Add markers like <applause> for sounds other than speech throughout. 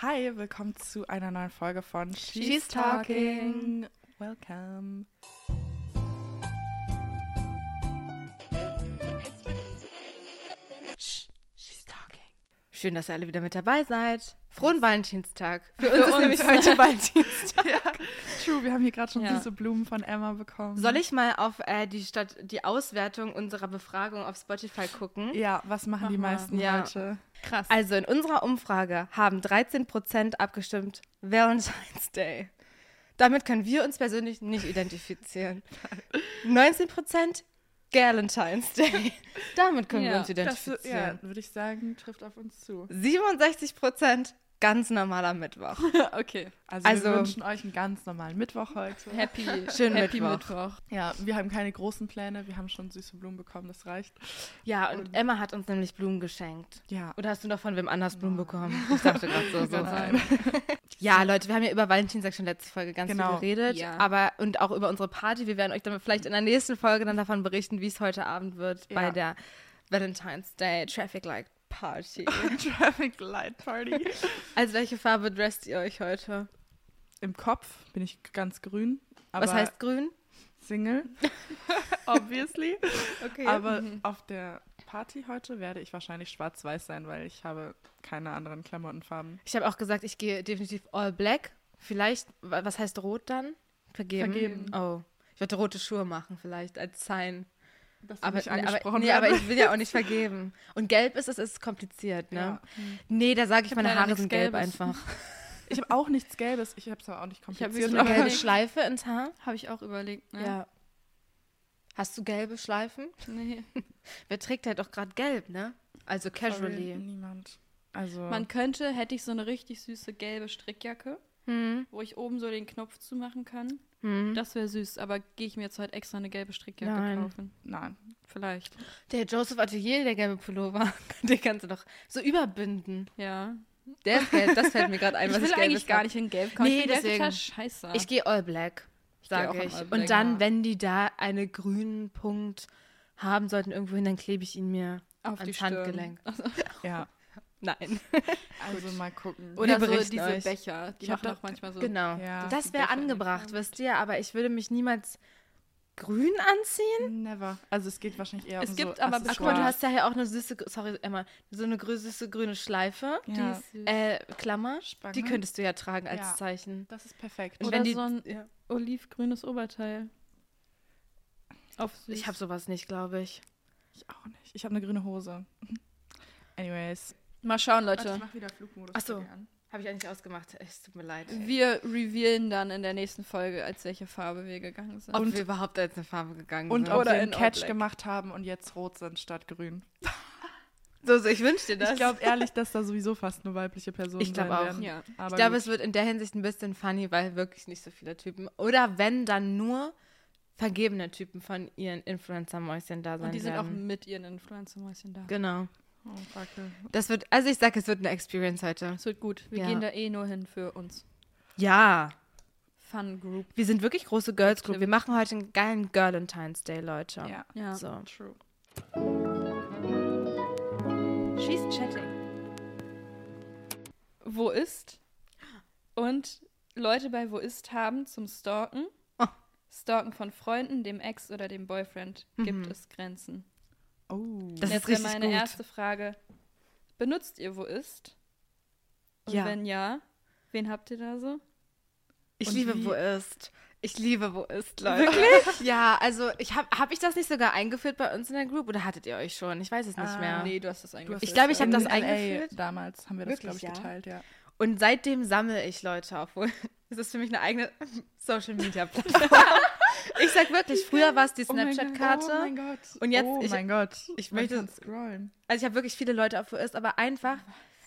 Hi, willkommen zu einer neuen Folge von She's, She's Talking. Welcome. Schön, dass ihr alle wieder mit dabei seid. Frohen Valentinstag. Für, Für uns ist nämlich heute <laughs> Valentinstag. Ja, true, wir haben hier gerade schon Ja. süße Blumen von Emma bekommen. Soll ich mal auf äh, die, Stadt, die Auswertung unserer Befragung auf Spotify gucken? Ja, was machen Mach die mal. meisten Ja. heute? Krass. Also in unserer Umfrage haben 13% abgestimmt Valentine's Day. Damit können wir uns persönlich nicht identifizieren. <laughs> 19% Galentine's Day. Damit können wir Ja, uns Das, identifizieren. ja, würde ich sagen, trifft auf uns zu. 67% ganz normaler Mittwoch. <laughs> okay. Also, Also- wir wünschen euch einen ganz normalen Mittwoch heute. Happy, <laughs> Schönen Happy Mittwoch. Mittwoch. Ja, wir haben keine großen Pläne, wir haben schon süße Blumen bekommen, das reicht. Ja, und Emma hat uns nämlich Blumen geschenkt. Ja. Oder hast du noch von wem anders Blumen bekommen? Ich dachte gerade so. <laughs> so. Nein. Ja, Leute, wir haben ja über Valentinstag schon letzte Folge ganz Genau. viel geredet. Ja. Aber und auch über unsere Party. Wir werden euch dann vielleicht in der nächsten Folge dann davon berichten, wie es heute Abend wird Ja. bei der Valentine's Day Traffic Light Party. <laughs> Traffic Light Party. <laughs> Als welche Farbe dresst ihr euch heute? Im Kopf bin ich ganz grün. Aber Was heißt grün? Single? <laughs> Obviously. Okay. Aber auf der Party heute werde ich wahrscheinlich schwarz-weiß sein, weil ich habe keine anderen Klamottenfarben. ich habe auch gesagt, ich gehe definitiv all black. Vielleicht, wa- was heißt rot dann? Vergeben. Vergeben. Oh. Ich würde rote Schuhe machen, vielleicht als Sign. Dass Aber, ich nee, aber, angesprochen nee, aber ich will ja auch nicht <laughs> vergeben. Und gelb ist es, ist kompliziert, ne? Ja. Nee, da sage ich, Ich meine Haare sind gelb Gelbes. einfach. <laughs> Ich habe auch nichts Gelbes. Ich habe es aber auch nicht Ich hab kompliziert. wirklich Eine gelbe <laughs> Schleife ins Haar? Habe ich auch überlegt. Ne? Ja. Hast du gelbe Schleifen? Nee. Wer trägt halt auch gerade gelb, ne? Also Sorry, casually. Niemand. Also. Man könnte, hätte ich so eine richtig süße gelbe Strickjacke, Hm. wo ich oben so den Knopf zumachen kann. Hm. Das wäre süß, aber gehe ich mir jetzt heute extra eine gelbe Strickjacke Nein. kaufen? nein. Vielleicht. Der Joseph Atelier, der gelbe Pullover, den kannst du doch so überbinden. Ja. Der ist gelb, das fällt mir gerade ein, ich was will ich eigentlich gelbes gar hab. nicht in gelb kaufen. Nee, ich deswegen. total scheiße. Ich gehe all black, sage ich. black. Und dann, Ja. wenn die da einen grünen Punkt haben sollten irgendwo hin, dann klebe ich ihn mir auf die ans. Handgelenk. <laughs> Ja. Nein. <laughs> Also mal gucken. Oder Wir so diese euch. Becher. Die Ich hab machen doch- auch manchmal so. Genau. Ja. das die wäre angebracht, wisst ihr, aber ich würde mich niemals grün anziehen. Never. Also es geht wahrscheinlich eher Es um gibt so aber Ach guck mal, du hast ja hier auch eine süße, sorry Emma, so eine süße grüne Schleife. Die Ja. ist süß. Äh, Klammer. Spange. Die könntest du ja tragen als Ja. Zeichen. Das ist perfekt. Und Oder wenn die, so ein- ja. Olivgrünes Oberteil. Auf süß. Ich habe sowas nicht, glaube ich. Ich auch nicht. Ich habe eine grüne Hose. <laughs> Anyways. Mal schauen, Warte, Leute. ich mach wieder Flugmodus. Ach so. bei dir an. Habe ich eigentlich ausgemacht. Es tut mir leid. Wir revealen dann in der nächsten Folge, als welche Farbe wir gegangen sind. Ob Und- wir überhaupt als eine Farbe gegangen Und sind. ob Oder wir einen Catch gemacht haben und jetzt rot sind statt grün. <laughs> so, so, ich wünsche dir das. Ich glaube ehrlich, dass da sowieso fast nur weibliche Personen Ich sein auch. werden. ja. Aber Ich glaube, gut. es wird in der Hinsicht ein bisschen funny, weil wirklich nicht so viele Typen. Oder wenn dann nur vergebene Typen von ihren Influencer-Mäuschen da sein Und die sind auch werden. mit ihren Influencer-Mäuschen da. Genau. Oh, Fackel. Das wird, also ich sage, es wird eine Experience heute. Es wird gut. Wir Ja. gehen da eh nur hin für uns. Ja. Fun Group. Wir sind wirklich große Girls Group. Wir machen heute einen geilen Galentine's Day, Leute. Ja. Ja. So. True. She's chatting. Wo ist? Und Leute bei Wo ist haben zum Stalken. Oh. Stalken von Freunden, dem Ex oder dem Boyfriend. Gibt Mhm. es Grenzen? Oh. Das Jetzt ist meine gut. erste Frage. Benutzt ihr Wo ist? Und Ja. wenn ja, wen habt ihr da so? Ich Und liebe, wie- wo ist. Ich liebe, wo ist, Leute. Wirklich? <laughs> ja, also ich habe hab ich das nicht sogar eingeführt bei uns in der Group oder hattet ihr euch schon? Ich weiß es nicht Ah. mehr. Nee, du hast das eigentlich. Ich glaube, ich hab In das LA eingeführt. Damals haben wir das, glaube ich, ja? geteilt, ja. Und seitdem sammle ich Leute, obwohl <laughs> es ist für mich eine eigene <laughs> Social Media Plattform. Ich sag wirklich, früher war es die Oh Snapchat-Karte. Oh mein Gott. Und jetzt- oh ich- mein Gott. ich möchte- kann scrollen. Also ich habe wirklich viele Leute auf wo ist, aber einfach,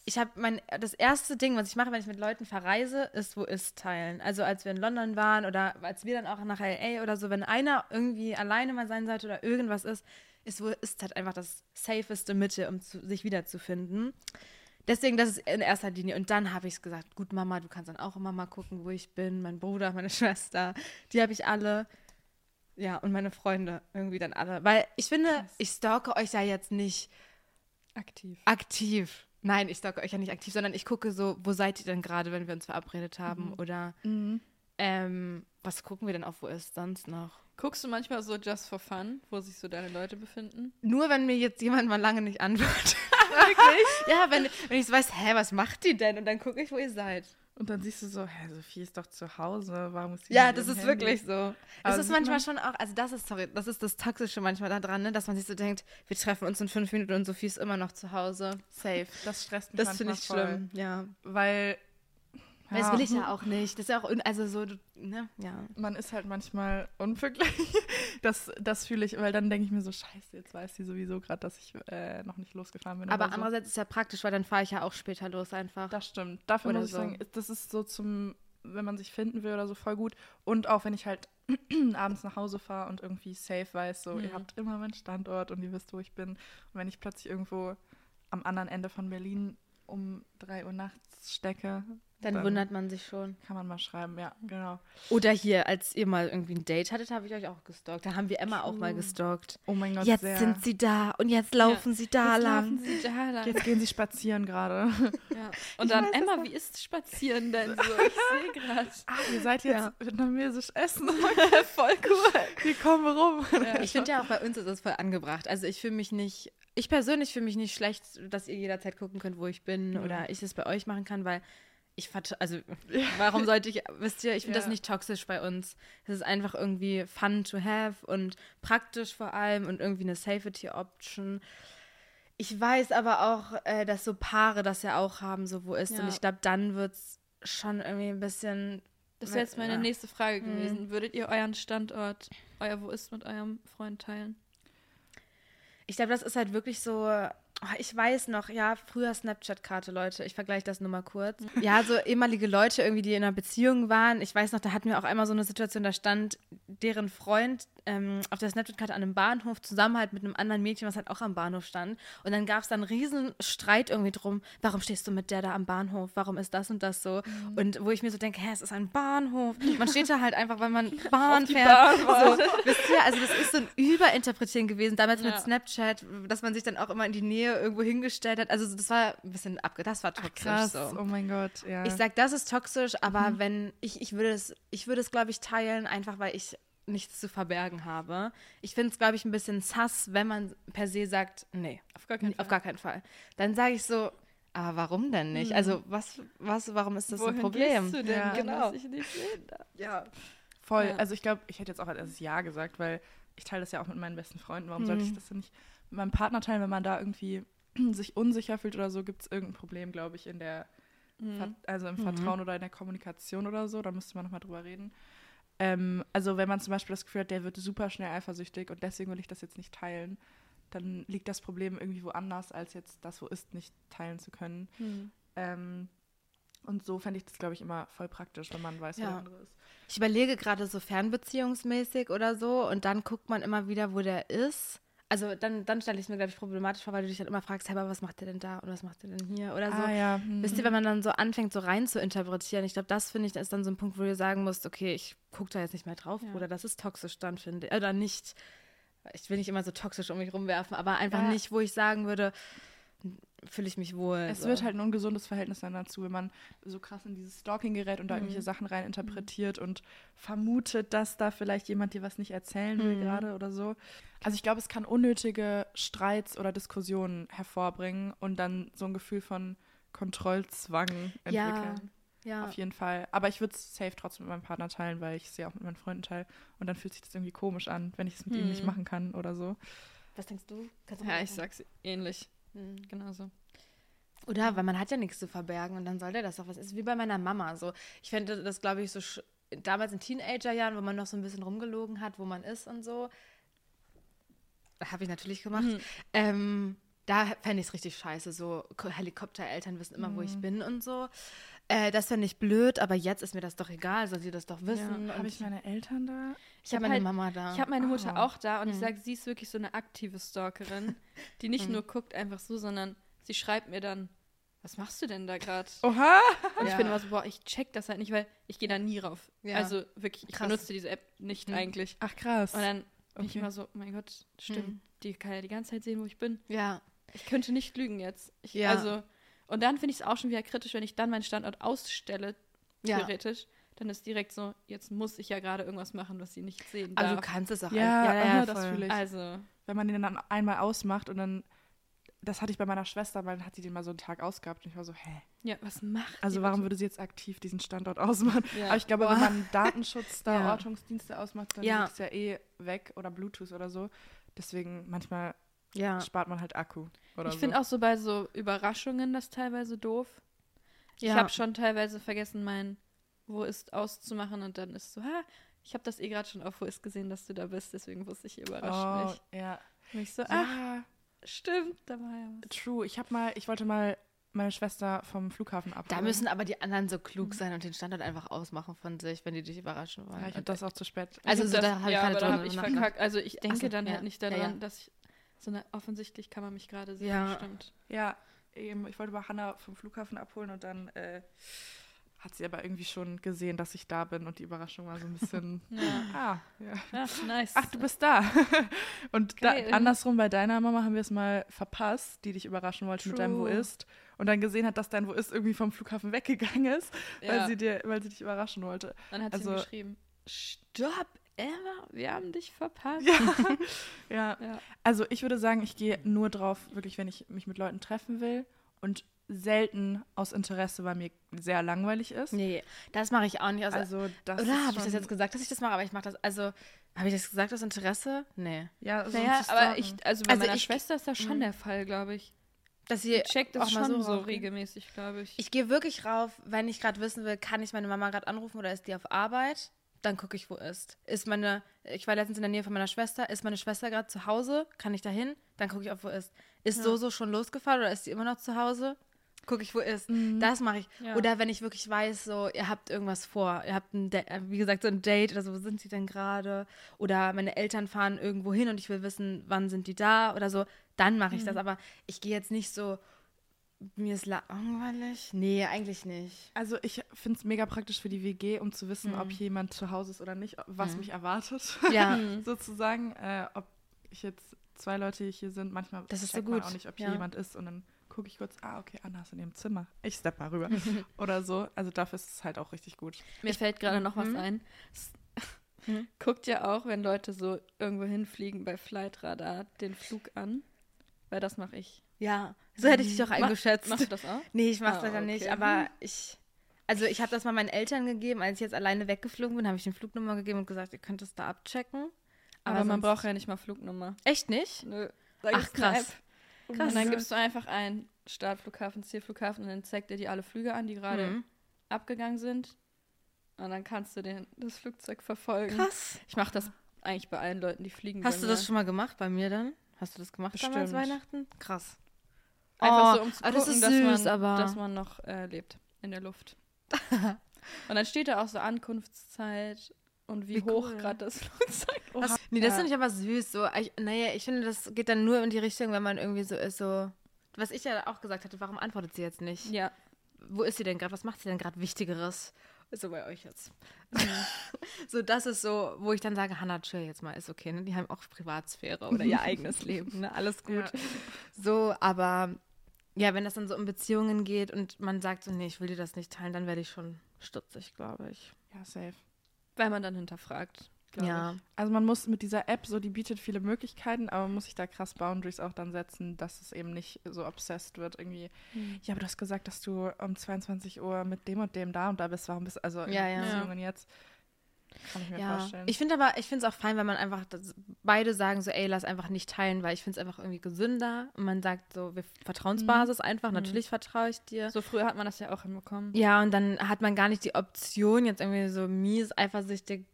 ich habe mein, das erste Ding, was ich mache, wenn ich mit Leuten verreise, ist wo ist teilen. Also als wir in London waren oder als wir dann auch nach LA oder so, wenn einer irgendwie alleine mal sein sollte oder irgendwas ist, ist wo ist halt einfach das safeste Mitte, um zu, sich wiederzufinden. Deswegen, das ist in erster Linie. Und dann habe ich es gesagt, gut, Mama, du kannst dann auch immer mal gucken, wo ich bin. Mein Bruder, meine <laughs> Schwester, die habe ich alle. Ja, und meine Freunde irgendwie dann alle. Weil ich finde, ich stalke euch ja jetzt nicht aktiv. aktiv. Nein, ich stalke euch ja nicht aktiv, sondern ich gucke so, wo seid ihr denn gerade, wenn wir uns verabredet haben? Mhm. Oder Mhm. ähm, was gucken wir denn auf, wo ist sonst noch? Guckst du manchmal so just for fun, wo sich so deine Leute befinden? Nur wenn mir jetzt jemand mal lange nicht antwortet. <laughs> Wirklich? ja, wenn, wenn ich so weiß, hä, was macht die denn? Und dann gucke ich, wo ihr seid. Und dann siehst du so, hä, Sophie ist doch zu Hause, warum ist sie Ja, das ist Handy? wirklich so. Aber Es ist manchmal man- schon auch, also das ist, sorry, das ist das Toxische manchmal daran, ne, dass man sich so denkt, wir treffen uns in fünf Minuten und Sophie ist immer noch zu Hause. Safe, das stresst mich Das finde ich voll. schlimm, ja. Weil, Weil Das will ich ja auch nicht. Das ist ja auch, also so, ne, ja. man ist halt manchmal unpünktlich. <laughs> Das, das fühle ich, weil dann denke ich mir so, scheiße, jetzt weiß sie sowieso gerade, dass ich äh, noch nicht losgefahren bin. Aber oder so. andererseits ist ja praktisch, weil dann fahre ich ja auch später los einfach. Das stimmt. Dafür Oder muss ich so. sagen, das ist so zum, wenn man sich finden will oder so, voll gut. Und auch wenn ich halt <clears throat> abends nach Hause fahre und irgendwie safe weiß, so, ihr Mhm. habt immer meinen Standort und ihr wisst, wo ich bin. Und wenn ich plötzlich irgendwo am anderen Ende von Berlin um 3 Uhr nachts stecke, dann, wundert man sich schon. kann man mal schreiben, ja, genau. Oder hier, als ihr mal irgendwie ein Date hattet, habe ich euch auch gestalkt. Da haben wir Emma auch mal gestalkt. Oh mein Gott, Jetzt sehr. sind sie da und jetzt laufen sie da Jetzt lang. laufen <laughs> sie da lang. Jetzt gehen sie spazieren gerade. <laughs> Ja. Und dann, Emma, wie ist Spazieren denn so? <laughs> Ich sehe gerade. Ah, ihr seid jetzt vietnamesisch essen. Voll cool. Wir kommen rum. Ich finde ja auch bei uns ist es voll angebracht. Also ich fühle mich nicht, ich persönlich fühle mich nicht schlecht, dass ihr jederzeit gucken könnt, wo ich bin Mhm. oder ich es bei euch machen kann, weil ich also warum sollte ich, wisst ihr, ich finde das Ja. nicht toxisch bei uns. Es ist einfach irgendwie fun to have und praktisch vor allem und irgendwie eine Safety Option. Ich weiß aber auch, äh, dass so Paare das ja auch haben, so wo ist. Und Ja. ich glaube, dann wird es schon irgendwie ein bisschen. Das wäre jetzt meine Ja. nächste Frage Mhm. gewesen. Würdet ihr euren Standort, euer Wo ist mit eurem Freund teilen? Ich glaube, das ist halt wirklich so. Oh, Ich weiß noch, ja, früher Snapchat-Karte, Leute. Ich vergleiche das nur mal kurz. <laughs> Ja, so ehemalige Leute irgendwie, die in einer Beziehung waren. Ich weiß noch, da hatten wir auch einmal so eine Situation, da stand deren Freund ähm, auf der Snapchat-Karte an einem Bahnhof zusammen halt mit einem anderen Mädchen, was halt auch am Bahnhof stand. Und dann gab es dann einen riesen Streit irgendwie drum, warum stehst du mit der da am Bahnhof? Warum ist das und das so? Und wo ich mir so denke, hä, es ist ein Bahnhof. Man steht da halt einfach, weil man <laughs> Bahn fährt. Bahn so, wisst ihr, also das ist so ein Überinterpretieren gewesen, damals mit Ja. Snapchat, dass man sich dann auch immer in die Nähe irgendwo hingestellt hat. Also das war ein bisschen abge... Das war toxisch Krass, so. oh mein Gott, ja. Ich sag, das ist toxisch, aber wenn ich, ich würde es, ich würde es, glaube ich, teilen, einfach weil ich nichts zu verbergen habe. Ich finde es, glaube ich, ein bisschen sass, wenn man per se sagt, nee, Auf gar keinen auf gar keinen Fall. Dann sage ich so, aber warum denn nicht? Also was, was, warum ist das ein Problem? Gehst du denn, Ja. genau. Genau. Ich nicht sehen darf? Ja. Voll. Ja. Also ich glaube, ich hätte jetzt auch als erstes Ja gesagt, weil ich teile das ja auch mit meinen besten Freunden. Warum sollte Mhm. ich das denn nicht meinem Partner teilen, wenn man da irgendwie <clears throat> sich unsicher fühlt oder so, gibt es irgendein Problem, glaube ich, in der, Ver also im Mhm. Vertrauen oder in der Kommunikation oder so. Da müsste man nochmal drüber reden. Ähm, also wenn man zum Beispiel das Gefühl hat, der wird super schnell eifersüchtig und deswegen will ich das jetzt nicht teilen, dann liegt das Problem irgendwie woanders, als jetzt das, wo ist, nicht teilen zu können. Mhm. Ähm, und so fände ich das, glaube ich, immer voll praktisch, wenn man weiß, wo Ja. der andere ist. Ich überlege gerade so fernbeziehungsmäßig oder so und dann guckt man immer wieder, wo der ist. Also dann, dann stelle ich es mir, glaube ich, problematisch vor, weil du dich dann immer fragst, hey, aber was macht der denn da und was macht der denn hier oder so. Ah ja. hm. Wisst ihr, wenn man dann so anfängt, so rein zu interpretieren, ich glaube, das finde ich, ist dann so ein Punkt, wo du sagen musst, okay, ich gucke da jetzt nicht mehr drauf, Ja. Bruder, das ist toxisch dann, finde ich. Oder nicht, ich will nicht immer so toxisch um mich rumwerfen, aber einfach Ja. nicht, wo ich sagen würde, fühle ich mich wohl. Es so. wird halt ein ungesundes Verhältnis dann dazu, wenn man so krass in dieses Stalking gerät und da Mhm. irgendwelche Sachen rein interpretiert und vermutet, dass da vielleicht jemand dir was nicht erzählen will Mhm. gerade oder so. Also ich glaube, es kann unnötige Streits oder Diskussionen hervorbringen und dann so ein Gefühl von Kontrollzwang Ja, entwickeln. ja. Auf jeden Fall. Aber ich würde es safe trotzdem mit meinem Partner teilen, weil ich es ja auch mit meinen Freunden teile. Und dann fühlt sich das irgendwie komisch an, wenn ich es mit ihm nicht Hm. machen kann oder so. Was denkst du? Kannst du Ja, ich sag's ähnlich. Mhm. Genauso. Oder, weil man hat ja nichts zu verbergen und dann soll der das doch was. Ist wie bei meiner Mama so. Ich fände das, glaube ich, so damals in Teenagerjahren, wo man noch so ein bisschen rumgelogen hat, wo man ist und so. Habe ich natürlich gemacht. Mhm. Ähm, da fände ich es richtig scheiße. So Ko- Helikoptereltern wissen immer, wo ich bin und so. Äh, das fände ich blöd, aber jetzt ist mir das doch egal, soll sie das doch wissen. Habe und ich meine Eltern da? ich habe hab meine halt- Mama da. Ich habe meine Mutter Ah. auch da und ich Mhm. sage, sie ist wirklich so eine aktive Stalkerin, die nicht Mhm. nur guckt einfach so, sondern sie schreibt mir dann, was machst du denn da gerade? Oha! Und ich Ja. bin immer so, boah, ich check das halt nicht, weil ich gehe da nie rauf. Ja. Also wirklich, ich Krass. benutze diese App nicht Mhm. eigentlich. Ach krass. Und dann bin ich immer so, oh mein Gott, stimmt, Mhm. die kann ja die ganze Zeit sehen, wo ich bin. ja. Ich könnte nicht lügen jetzt. Ich, Ja. Also, Und dann finde ich es auch schon wieder kritisch, wenn ich dann meinen Standort ausstelle, Ja. theoretisch. Dann ist direkt so, jetzt muss ich ja gerade irgendwas machen, was sie nicht sehen Also du darf. kannst es auch. Ja, ein- aha, das voll. fühle ich. Also, Wenn man den dann einmal ausmacht und dann, das hatte ich bei meiner Schwester, weil dann hat sie den mal so einen Tag ausgehabt und ich war so, hä? ja, was macht Also die warum bitte? würde sie jetzt aktiv diesen Standort ausmachen? Ja. Aber ich glaube, Boah. wenn man Datenschutz <laughs> da, Ja. Ortungsdienste ausmacht, dann Ja. ist ja eh weg oder Bluetooth oder so. Deswegen manchmal Ja. spart man halt Akku Ich so. finde auch so bei so Überraschungen das teilweise doof. Ich Ja. habe schon teilweise vergessen, mein Wo ist auszumachen und dann ist so, ha, ich habe das eh gerade schon auf Wo ist gesehen, dass du da bist, deswegen wusste ich, überrascht oh, mich. ja. Und ich so, ach, ja, stimmt, da war ja was. true. Ich habe mal, ich wollte mal meine Schwester vom Flughafen abholen. Da müssen aber die anderen so klug sein und den Standort einfach ausmachen von sich, wenn die dich überraschen wollen. ja, ich habe Und- das auch zu spät. Also Ich so, hab da habe ich ja, keine ich verkackt. Also ich denke so, dann ja. halt nicht Ja, daran, ja. dass ich so eine, offensichtlich kann man mich gerade sehen, Ja. stimmt. Ja, eben, ich wollte mal Hannah vom Flughafen abholen und dann äh, hat sie aber irgendwie schon gesehen, dass ich da bin und die Überraschung war so ein bisschen, <laughs> Ja. ah, ja. Ach, nice. Ach, du bist da. <laughs> und da, andersrum bei deiner Mama haben wir es mal verpasst, die dich überraschen wollte mit deinem Wo True. ist. Und dann gesehen hat, dass dein Wo ist irgendwie vom Flughafen weggegangen ist, weil, ja. sie dir, weil sie dich überraschen wollte. Dann hat sie also- ihm geschrieben, stopp, Emma, wir haben dich verpasst. Ja. <laughs> ja. Ja. Also ich würde sagen, ich gehe nur drauf, wirklich, wenn ich mich mit Leuten treffen will und selten aus Interesse, weil mir sehr langweilig ist. Nee, das mache ich auch nicht. Also, Also das oder habe ich das schon- jetzt gesagt, dass ich das mache? Aber ich mache das, also, habe ich das gesagt aus Interesse? Nee. Ja, so Naja, aber ich, also bei Also meiner ich- Schwester ist das schon Mhm. der Fall, glaube ich. Dass sie checkt auch es mal schon so so regelmäßig, glaube ich. Ich gehe wirklich rauf, wenn ich gerade wissen will, kann ich meine Mama gerade anrufen oder ist die auf Arbeit? Dann gucke ich, wo ist. Ist meine, ich war letztens in der Nähe von meiner Schwester, ist meine Schwester gerade zu Hause? Kann ich da hin? Dann gucke ich auf, wo ist. Ist Ja. so so schon losgefahren oder ist sie immer noch zu Hause? Gucke ich, wo ist. Mhm. Das mache ich. Ja. Oder wenn ich wirklich weiß, so, ihr habt irgendwas vor, ihr habt ein, wie gesagt, so ein Date oder so, wo sind sie denn gerade? Oder meine Eltern fahren irgendwo hin und ich will wissen, wann sind die da oder so, dann mache ich das. Aber ich gehe jetzt nicht so, mir ist langweilig. Nee, eigentlich nicht. Also ich finde es mega praktisch für die WG, um zu wissen, ob jemand zu Hause ist oder nicht, was Mhm. mich erwartet, <laughs> Ja. <laughs> sozusagen. Äh, ob ich jetzt zwei Leute hier sind, manchmal Das ist so checkt man gut, auch nicht, ob hier ja. jemand ist und dann gucke ich kurz, ah, okay, Anna ist in ihrem Zimmer. Ich stepp mal rüber. <laughs> oder so. Also dafür ist es halt auch richtig gut. Mir fällt gerade noch was Mhm. ein. Mhm. Guckt ja auch, wenn Leute so irgendwo hinfliegen bei Flightradar den Flug an. Weil das mache ich. Ja, so hätte ich dich auch Ma- eingeschätzt. Machst du das auch? Nee, ich mach's Ah, leider nicht, okay. aber ich. Also ich habe das mal meinen Eltern gegeben, als ich jetzt alleine weggeflogen bin, habe ich den Flugnummer gegeben und gesagt, ihr könnt es da abchecken. Aber, man sonst- braucht ja nicht mal Flugnummer. Echt nicht? Nö. Ach, krass. Krass. Und dann gibst du einfach ein Startflughafen, Zielflughafen und dann zeigt er dir alle Flüge an, die gerade Mhm. abgegangen sind. Und dann kannst du den, das Flugzeug verfolgen. Krass. Ich mache das eigentlich bei allen Leuten, die fliegen. Hast bei du das schon mal gemacht bei mir dann? Hast du das gemacht damals Bestimmt. Weihnachten? Krass. Einfach Oh, so, um zu aber gucken, das ist dass, süß, man, dass man noch äh, lebt in der Luft. <laughs> und dann steht da auch so Ankunftszeit und wie, Wie hoch cool. gerade das <laughs> Flugzeug Das, nee, das Ja. finde ich aber süß. So, ich, naja, ich finde, das geht dann nur in die Richtung, wenn man irgendwie so ist, so. Was ich ja auch gesagt hatte, warum antwortet sie jetzt nicht? Ja. Wo ist sie denn gerade? Was macht sie denn gerade Wichtigeres? So bei euch jetzt. <laughs> so, das ist so, wo ich dann sage, Hannah, chill jetzt mal, ist okay, ne? Die haben auch Privatsphäre oder ihr eigenes Leben, ne? Alles gut. Ja. So, aber ja, wenn das dann so um Beziehungen geht und man sagt so, nee, ich will dir das nicht teilen, dann werde ich schon stutzig, glaube ich. Ja, safe. Weil man dann hinterfragt. Ja. Ich. Also man muss mit dieser App so, die bietet viele Möglichkeiten, aber man muss sich da krass Boundaries auch dann setzen, dass es eben nicht so obsessed wird. Irgendwie, Hm. ja, aber du hast gesagt, dass du um 22 Uhr mit dem und dem da und da bist. Warum bist also in Ja, ja. Beziehungen jetzt? Kann ich mir Ja, vorstellen. ich finde aber, ich finde es auch fein, wenn man einfach das, beide sagen so, ey, lass einfach nicht teilen, weil ich finde es einfach irgendwie gesünder. Und man sagt so, wir Vertrauensbasis einfach, natürlich vertraue ich dir. So früher hat man das ja auch hinbekommen. Ja, und dann hat man gar nicht die Option, jetzt irgendwie so mies eifersüchtig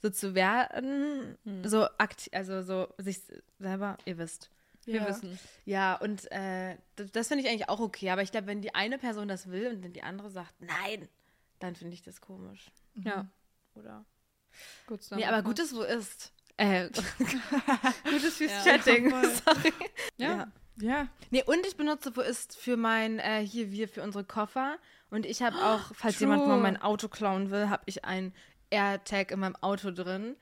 so zu werden, Hm. so aktiv, also so sich selber, ihr wisst. Wir Ja. wissen. Ja, und äh, das, das finde ich eigentlich auch okay. Aber ich glaube, wenn die eine Person das will und dann die andere sagt, nein, dann finde ich das komisch. Ja. Oder? Gut Nee, aber gutes wo ist. Äh, <laughs> gutes fürs Ja. Chatting. <laughs> Ja. Sorry. Ja. ja, Nee, und ich benutze wo ist für mein, äh, hier, wir, für unsere Koffer. Und ich habe auch, <gasps> falls True. jemand mal mein Auto klauen will, habe ich ein AirTag in meinem Auto drin.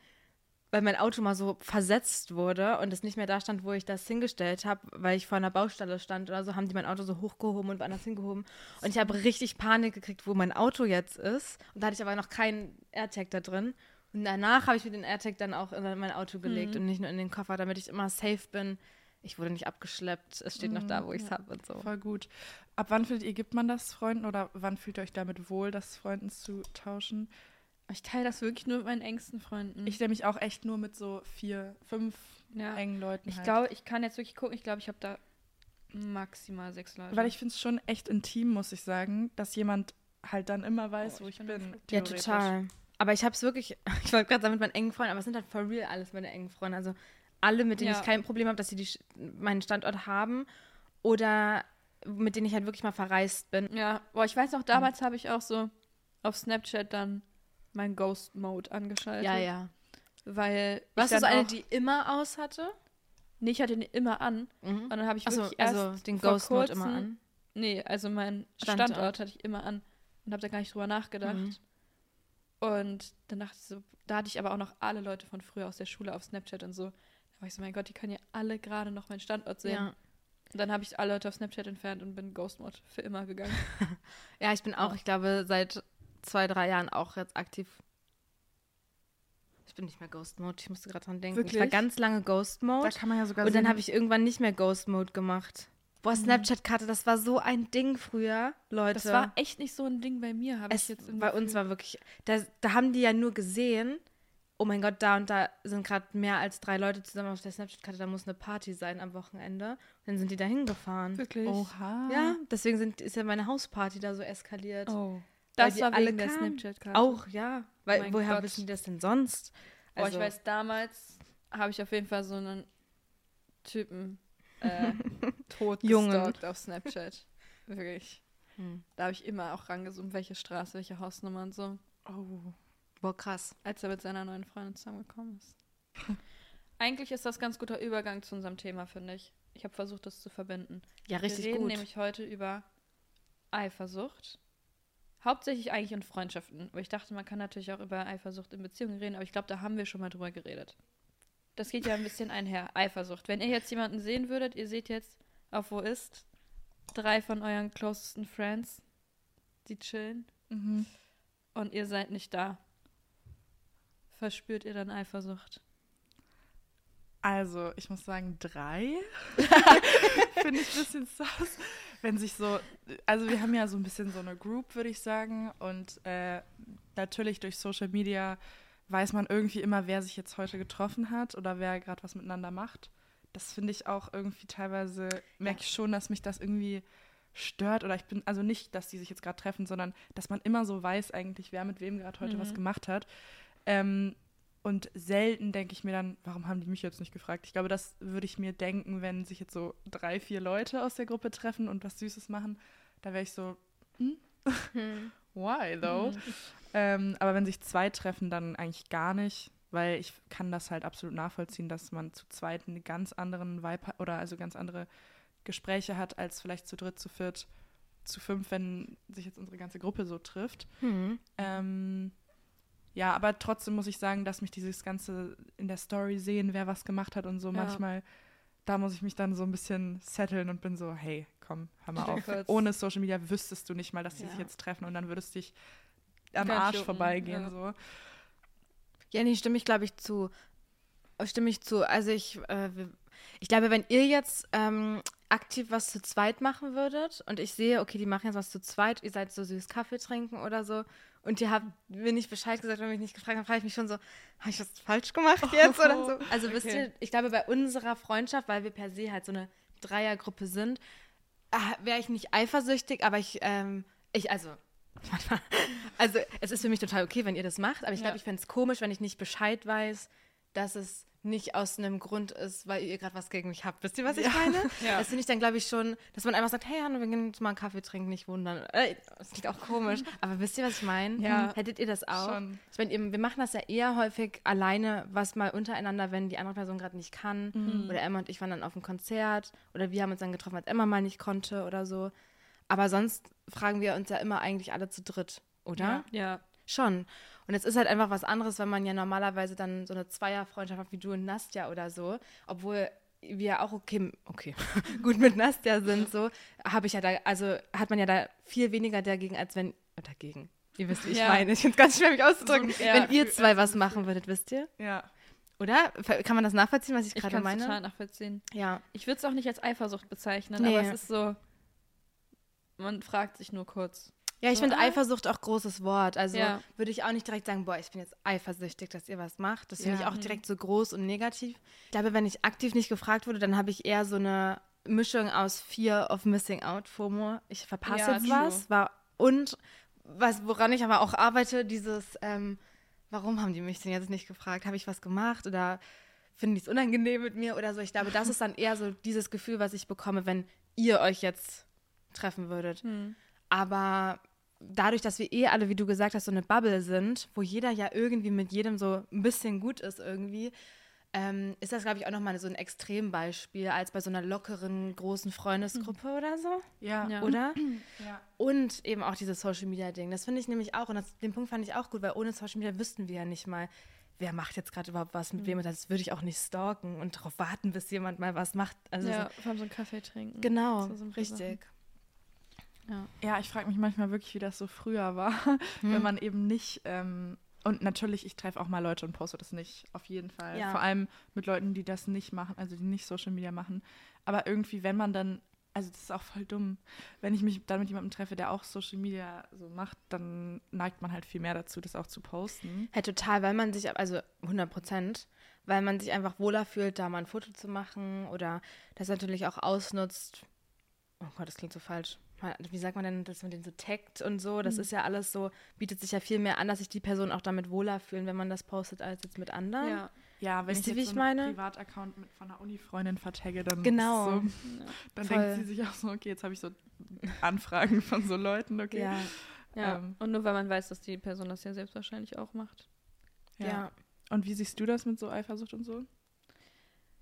weil mein Auto mal so versetzt wurde und es nicht mehr da stand, wo ich das hingestellt habe, weil ich vor einer Baustelle stand oder so, haben die mein Auto so hochgehoben und woanders hingehoben. Und ich habe richtig Panik gekriegt, wo mein Auto jetzt ist. Und da hatte ich aber noch keinen AirTag da drin. Und danach habe ich mir den AirTag dann auch in mein Auto gelegt Mhm. und nicht nur in den Koffer, damit ich immer safe bin. Ich wurde nicht abgeschleppt. Es steht noch da, wo ich es ja. habe und so. Voll gut. Ab wann findet ihr, gibt man das Freunden oder wann fühlt ihr euch damit wohl, das Freunden zu tauschen? Ich teile das wirklich nur mit meinen engsten Freunden. Ich nämlich auch echt nur mit so vier, fünf ja. engen Leuten. Ich halt. glaube, ich kann jetzt wirklich gucken. Ich glaube, ich habe da maximal sechs Leute. Weil ich finde es schon echt intim, muss ich sagen, dass jemand halt dann immer weiß, Oh, wo ich ich bin. Ja, total. Aber ich habe es wirklich, <laughs> ich wollte gerade sagen mit meinen engen Freunden, aber es sind halt for real alles meine engen Freunde. Also alle, mit denen Ja. ich kein Problem habe, dass sie die, meinen Standort haben oder mit denen ich halt wirklich mal verreist bin. Ja, boah, ich weiß noch, damals habe ich auch so auf Snapchat dann mein Ghost Mode angeschaltet. Ja, ja. Weil. Warst du so eine, die immer aus hatte? Nee, ich hatte den immer an. Mhm. Und dann habe ich Achso, wirklich erst also den vor Ghost Mode kurzem- immer an. Nee, also mein Standort. Standort, hatte ich immer an und habe da gar nicht drüber nachgedacht. Mhm. Und dann dachte ich so, da hatte ich aber auch noch alle Leute von früher aus der Schule auf Snapchat und so. Da war ich so, mein Gott, die können ja alle gerade noch meinen Standort sehen. Ja. Und dann habe ich alle Leute auf Snapchat entfernt und bin Ghost Mode für immer gegangen. <laughs> ja, ich bin auch, ich glaube, seit zwei, drei Jahren auch jetzt aktiv. Ich bin nicht mehr Ghost Mode, ich musste gerade dran denken. Ich war Wirklich? ganz lange Ghost Da Mode kann man ja sogar und dann sehen- habe ich irgendwann nicht mehr Ghost Mode gemacht. Boah, Snapchat-Karte, das war so ein Ding früher, Leute. Das war echt nicht so ein Ding bei mir, habe ich jetzt bei uns war wirklich, da, da haben die ja nur gesehen, oh mein Gott, da und da sind gerade mehr als drei Leute zusammen auf der Snapchat-Karte, da muss eine Party sein am Wochenende. Und dann sind die da hingefahren. Wirklich? Oha. Ja, deswegen sind, ist ja meine Hausparty da so eskaliert. Oh. Das war alle wegen der. Snapchat-Karte. Auch, ja. Weil, Mein woher Gott. wissen die das denn sonst? Boah, Also, ich weiß, damals habe ich auf jeden Fall so einen Typen äh, <laughs> tot Jungen. gestalkt auf Snapchat. <laughs> Wirklich. Hm. Da habe ich immer auch rangezoomt, welche Straße, welche Hausnummer und so, Oh. Boah, krass. als er mit seiner neuen Freundin zusammengekommen ist. <laughs> Eigentlich ist das ganz guter Übergang zu unserem Thema, finde ich. Ich habe versucht, das zu verbinden. Ja, richtig Wir reden gut. nämlich heute über Eifersucht. Hauptsächlich eigentlich in Freundschaften. Aber ich dachte, man kann natürlich auch über Eifersucht in Beziehungen reden, aber ich glaube, da haben wir schon mal drüber geredet. Das geht ja ein bisschen einher. Eifersucht. Wenn ihr jetzt jemanden sehen würdet, ihr seht jetzt auf Wo ist drei von euren closesten Friends, die chillen Mhm. und ihr seid nicht da. Verspürt ihr dann Eifersucht? Also, ich muss sagen, drei. <laughs> Finde ich ein bisschen sass. Wenn sich so, also wir haben ja so ein bisschen so eine Group, würde ich sagen. Und äh, natürlich durch Social Media weiß man irgendwie immer, wer sich jetzt heute getroffen hat oder wer gerade was miteinander macht. Das finde ich auch irgendwie teilweise, merke ich schon, dass mich das irgendwie stört. Oder ich bin, also nicht, dass die sich jetzt gerade treffen, sondern dass man immer so weiß eigentlich, wer mit wem gerade heute was Mhm. gemacht hat. Ähm, und selten denke ich mir dann, warum haben die mich jetzt nicht gefragt? Ich glaube, das würde ich mir denken, wenn sich jetzt so drei, vier Leute aus der Gruppe treffen und was Süßes machen. Da wäre ich so, hm? Hm. Why though? Mhm. Ähm, aber wenn sich zwei treffen, dann eigentlich gar nicht, weil ich kann das halt absolut nachvollziehen, dass man zu zweit einen ganz anderen Vibe oder also ganz andere Gespräche hat, als vielleicht zu dritt, zu viert, zu fünf, wenn sich jetzt unsere ganze Gruppe so trifft. Hm. Ähm, ja, aber trotzdem muss ich sagen, dass mich dieses Ganze in der Story sehen, wer was gemacht hat und so, Ja. manchmal, da muss ich mich dann so ein bisschen setteln und bin so, hey, komm, hör mal auf. Ohne Social Media wüsstest du nicht mal, dass die sich Ja. jetzt treffen und dann würdest du dich am nicht Arsch vorbeigehen. ja. So. Ja, nee, stimme ich, glaube ich, zu. Stimme ich zu. Also ich, äh, ich glaube, wenn ihr jetzt ähm, aktiv was zu zweit machen würdet und ich sehe, okay, die machen jetzt was zu zweit, ihr seid so süß Kaffee trinken oder so und ihr habt mir nicht Bescheid gesagt, wenn ihr mich nicht gefragt habt, frage ich mich schon so, habe ich was falsch gemacht <laughs> jetzt oder so? Also wisst Okay. ihr, ich glaube, bei unserer Freundschaft, weil wir per se halt so eine Dreiergruppe sind, wäre ich nicht eifersüchtig, aber ich, ähm, ich, also, <laughs> manchmal, also es ist für mich total okay, wenn ihr das macht, aber ich glaube, Ja. ich fände es komisch, wenn ich nicht Bescheid weiß, dass es nicht aus einem Grund ist, weil ihr gerade was gegen mich habt. Wisst ihr, was ich meine? <laughs> Ja. Das finde ich dann, glaube ich, schon, dass man einfach sagt, hey, Hanno, wir gehen jetzt mal einen Kaffee trinken, nicht wundern. Äh, das klingt auch komisch, <laughs> aber wisst ihr, was ich meine? Ja. Hättet ihr das auch? Schon. Ich meine, wir machen das ja eher häufig alleine, was mal untereinander, wenn die andere Person gerade nicht kann. Mhm. Oder Emma und ich waren dann auf einem Konzert. Oder wir haben uns dann getroffen, als Emma mal nicht konnte oder so. Aber sonst fragen wir uns ja immer eigentlich alle zu dritt, oder? Ja. Ja. Schon. Und es ist halt einfach was anderes, wenn man ja normalerweise dann so eine Zweierfreundschaft hat wie du und Nastja oder so. Obwohl wir auch okay, okay, <laughs> gut mit Nastja sind, so, habe ich ja da, also hat man ja da viel weniger dagegen, als wenn, äh, dagegen. Ihr wisst, wie ich Ja. meine. Ich finde es ganz schwer, mich auszudrücken. So ja, wenn ihr zwei was machen würdet, wisst ihr? Ja. Oder? Kann man das nachvollziehen, was ich Ich gerade kann es meine? total nachvollziehen. Ja. Ich würde es auch nicht als Eifersucht bezeichnen, Nee. aber es ist so, man fragt sich nur kurz. Ja, ich So, finde ah. Eifersucht auch großes Wort. Also Ja. würde ich auch nicht direkt sagen, boah, ich bin jetzt eifersüchtig, dass ihr was macht. Das finde Ja. ich auch direkt so groß und negativ. Ich glaube, wenn ich aktiv nicht gefragt wurde, dann habe ich eher so eine Mischung aus Fear of Missing Out, FOMO. Ich verpasse Ja, jetzt true. was. War, und was, woran ich aber auch arbeite, dieses, ähm, warum haben die mich denn jetzt nicht gefragt? Habe ich was gemacht oder finden die es unangenehm mit mir oder so? Ich glaube, das <laughs> ist dann eher so dieses Gefühl, was ich bekomme, wenn ihr euch jetzt treffen würdet. Hm. Aber dadurch, dass wir eh alle, wie du gesagt hast, so eine Bubble sind, wo jeder ja irgendwie mit jedem so ein bisschen gut ist irgendwie, ähm, ist das, glaube ich, auch nochmal so ein Extrembeispiel als bei so einer lockeren, großen Freundesgruppe oder so, Ja. Ja. oder? <clears throat> ja. Und eben auch dieses Social-Media-Ding. Das finde ich nämlich auch, und das, den Punkt fand ich auch gut, weil ohne Social-Media wüssten wir ja nicht mal, wer macht jetzt gerade überhaupt was mit wem. Und das würde ich auch nicht stalken und darauf warten, bis jemand mal was macht. Also ja, so, vor allem so einen Kaffee trinken. genau, So richtig. Ja. Ja, ich frage mich manchmal wirklich, wie das so früher war, <laughs> Hm. wenn man eben nicht. Ähm, und natürlich, ich treffe auch mal Leute und poste das nicht, auf jeden Fall. Ja. Vor allem mit Leuten, die das nicht machen, also die nicht Social Media machen. Aber irgendwie, wenn man dann, also das ist auch voll dumm, wenn ich mich dann mit jemandem treffe, der auch Social Media so macht, dann neigt man halt viel mehr dazu, das auch zu posten. Ja, total, weil man sich, also 100 Prozent, weil man sich einfach wohler fühlt, da mal ein Foto zu machen oder das natürlich auch ausnutzt. Oh Gott, das klingt so falsch. Wie sagt man denn, dass man den so taggt und so? Das ist ja alles so, bietet sich ja viel mehr an, dass sich die Personen auch damit wohler fühlen, wenn man das postet, als jetzt mit anderen. Ja. Ja, wenn Wisst ich ihr, wie jetzt ich so einen meine? Privataccount mit von einer Uni-Freundin vertagge, dann, Genau. So, Ja. dann Voll. denkt sie sich auch so, okay, jetzt habe ich so Anfragen von so Leuten, okay. Ja, Ja. Ähm. Und nur weil man weiß, dass die Person das ja selbst wahrscheinlich auch macht. ja. Und wie siehst du das mit so Eifersucht und so?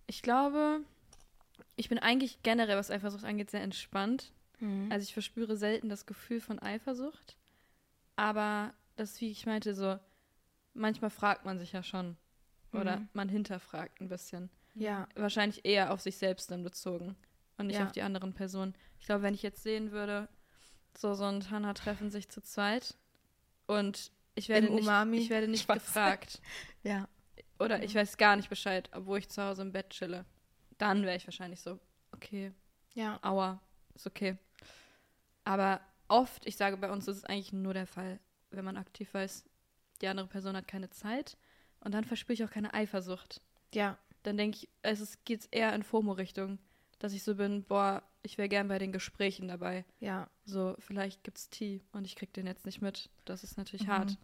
Ich glaube, ich bin eigentlich generell, was Eifersucht angeht, sehr entspannt. Mhm. Also ich verspüre selten das Gefühl von Eifersucht. Aber das, wie ich meinte, so, manchmal fragt man sich ja schon. Oder Mhm. man hinterfragt ein bisschen. ja. Wahrscheinlich eher auf sich selbst dann bezogen und nicht Ja. auf die anderen Personen. Ich glaube, wenn ich jetzt sehen würde, so so ein Tanner treffen sich zu zweit und ich werde Im nicht, Umami. ich werde nicht Spaß. gefragt <laughs> Ja. oder ich weiß gar nicht Bescheid, obwohl ich zu Hause im Bett chille. Dann wäre ich wahrscheinlich so, okay, Ja. aua, ist okay. Aber oft, ich sage, bei uns ist es eigentlich nur der Fall, wenn man aktiv weiß, die andere Person hat keine Zeit und dann verspüre ich auch keine Eifersucht Ja. dann denke ich, es ist, geht's eher in FOMO-Richtung, dass ich so bin, boah, ich wäre gern bei den Gesprächen dabei. Ja. So, vielleicht gibt's Tee und ich krieg den jetzt nicht mit. Das ist natürlich Mhm. hart.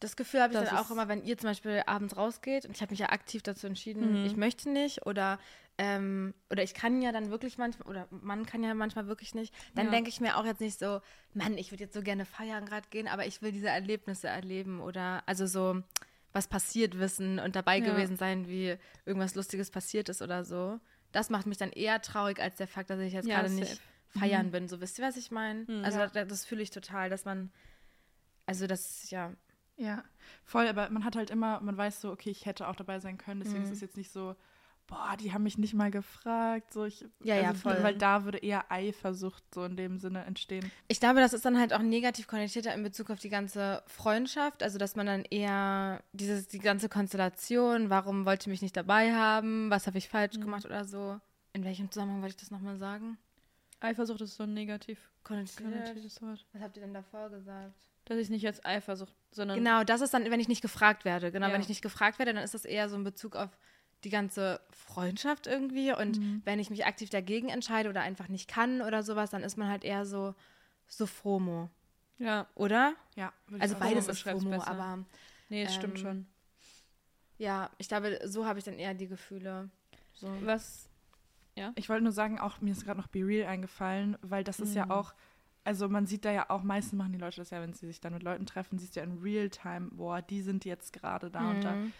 Das Gefühl habe ich Das dann auch immer, wenn ihr zum Beispiel abends rausgeht und ich habe mich ja aktiv dazu entschieden, Mhm. ich möchte nicht oder, ähm, oder ich kann ja dann wirklich manchmal, oder man kann ja manchmal wirklich nicht, dann Ja. denke ich mir auch jetzt nicht so, Mann, ich würde jetzt so gerne feiern gerade gehen, aber ich will diese Erlebnisse erleben oder also so was passiert wissen und dabei Ja. gewesen sein, wie irgendwas Lustiges passiert ist oder so. Das macht mich dann eher traurig als der Fakt, dass ich jetzt Ja, gerade nicht feiern bin. So wisst ihr, was ich meine? Mhm. also das, das fühle ich total, dass man, also das, ja, Ja, voll, aber man hat halt immer, man weiß so, okay, ich hätte auch dabei sein können, deswegen Mhm. ist es jetzt nicht so, boah, die haben mich nicht mal gefragt, so ich, Ja, ja, also, voll. Weil da würde eher Eifersucht so in dem Sinne entstehen. Ich glaube, das ist dann halt auch negativ konnotierter in Bezug auf die ganze Freundschaft. Also, dass man dann eher dieses, die ganze Konstellation, warum wollte mich nicht dabei haben, was habe ich falsch Mhm. gemacht oder so. In welchem Zusammenhang wollte ich das nochmal sagen? Eifersucht ist so ein negativ Konnotiert. konnotiertes Wort. Was habt ihr denn davor gesagt? Dass ich nicht als Eifersucht, sondern Genau, das ist dann, wenn ich nicht gefragt werde. Genau, Ja. wenn ich nicht gefragt werde, dann ist das eher so in Bezug auf die ganze Freundschaft irgendwie. Und Mhm. wenn ich mich aktiv dagegen entscheide oder einfach nicht kann oder sowas, dann ist man halt eher so, so FOMO, ja, oder? Ja, Also beides ist FOMO, besser. aber nee, es stimmt Ähm, schon. Ja, ich glaube, so habe ich dann eher die Gefühle. So. Was, Ich wollte nur sagen, auch mir ist gerade noch Be Real eingefallen, weil das ist ja Mhm. auch, also man sieht da ja auch, meistens machen die Leute das ja, wenn sie sich dann mit Leuten treffen, siehst du ja in Realtime, boah, die sind jetzt gerade da und da. Mhm.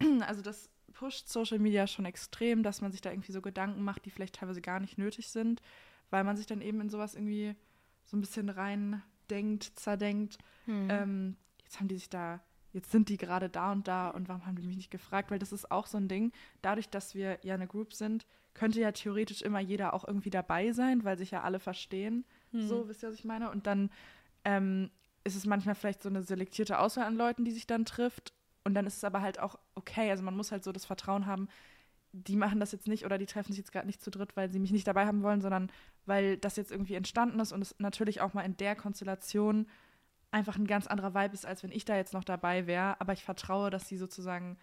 <clears throat> Also das pusht Social Media schon extrem, dass man sich da irgendwie so Gedanken macht, die vielleicht teilweise gar nicht nötig sind, weil man sich dann eben in sowas irgendwie so ein bisschen rein denkt, zerdenkt. Mhm. Ähm, jetzt haben die sich da, jetzt sind die gerade da und da und warum haben die mich nicht gefragt? Weil das ist auch so ein Ding, dadurch, dass wir ja eine Group sind, könnte ja theoretisch immer jeder auch irgendwie dabei sein, weil sich ja alle verstehen. Hm. So, wisst ihr, was ich meine? Und dann ähm, ist es manchmal vielleicht so eine selektierte Auswahl an Leuten, die sich dann trifft. Und dann ist es aber halt auch okay. Also man muss halt so das Vertrauen haben, die machen das jetzt nicht oder die treffen sich jetzt gerade nicht zu dritt, weil sie mich nicht dabei haben wollen, sondern weil das jetzt irgendwie entstanden ist und es natürlich auch mal in der Konstellation einfach ein ganz anderer Vibe ist, als wenn ich da jetzt noch dabei wäre. Aber ich vertraue, dass sie sozusagen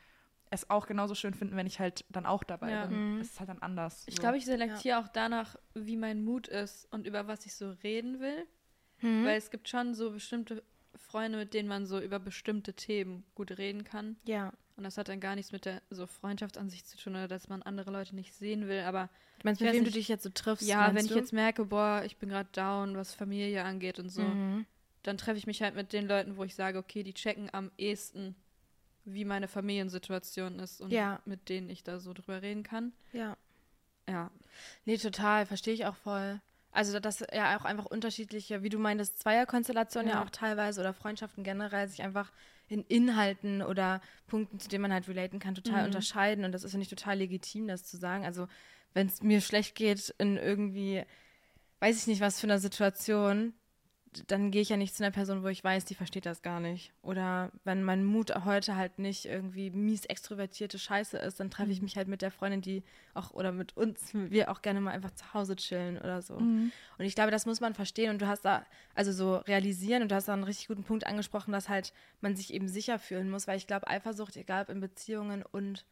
es auch genauso schön finden, wenn ich halt dann auch dabei Ja. bin. Mhm. Es ist halt dann anders. Ich so. glaube, ich selektiere auch danach, wie mein Mut ist und über was ich so reden will. Mhm. Weil es gibt schon so bestimmte Freunde, mit denen man so über bestimmte Themen gut reden kann. ja. Und das hat dann gar nichts mit der so Freundschaft an sich zu tun oder dass man andere Leute nicht sehen will. Aber Du meinst, Ich mit wem du dich jetzt so triffst? ja, wenn ich du? jetzt merke, boah, ich bin gerade down, was Familie angeht und so, Mhm. dann treffe ich mich halt mit den Leuten, wo ich sage, okay, die checken am ehesten, wie meine Familiensituation ist und Ja. mit denen ich da so drüber reden kann. Ja. Ja. Nee, total, verstehe ich auch voll. Also, dass ja auch einfach unterschiedliche, wie du meintest, Zweierkonstellationen ja. Ja. auch teilweise oder Freundschaften generell sich einfach in Inhalten oder Punkten, zu denen man halt relaten kann, total Mhm. unterscheiden. Und das ist, finde ich, total legitim, das zu sagen. Also, wenn es mir schlecht geht in irgendwie, weiß ich nicht, was für einer Situation, dann gehe ich ja nicht zu einer Person, wo ich weiß, die versteht das gar nicht. Oder wenn mein Mut heute halt nicht irgendwie mies extrovertierte Scheiße ist, dann treffe ich Mhm. mich halt mit der Freundin, die auch, oder mit uns, wir auch gerne mal einfach zu Hause chillen oder so. Mhm. Und ich glaube, das muss man verstehen und du hast da, also so realisieren und du hast da einen richtig guten Punkt angesprochen, dass halt man sich eben sicher fühlen muss, weil ich glaube, Eifersucht, egal ob in Beziehungen und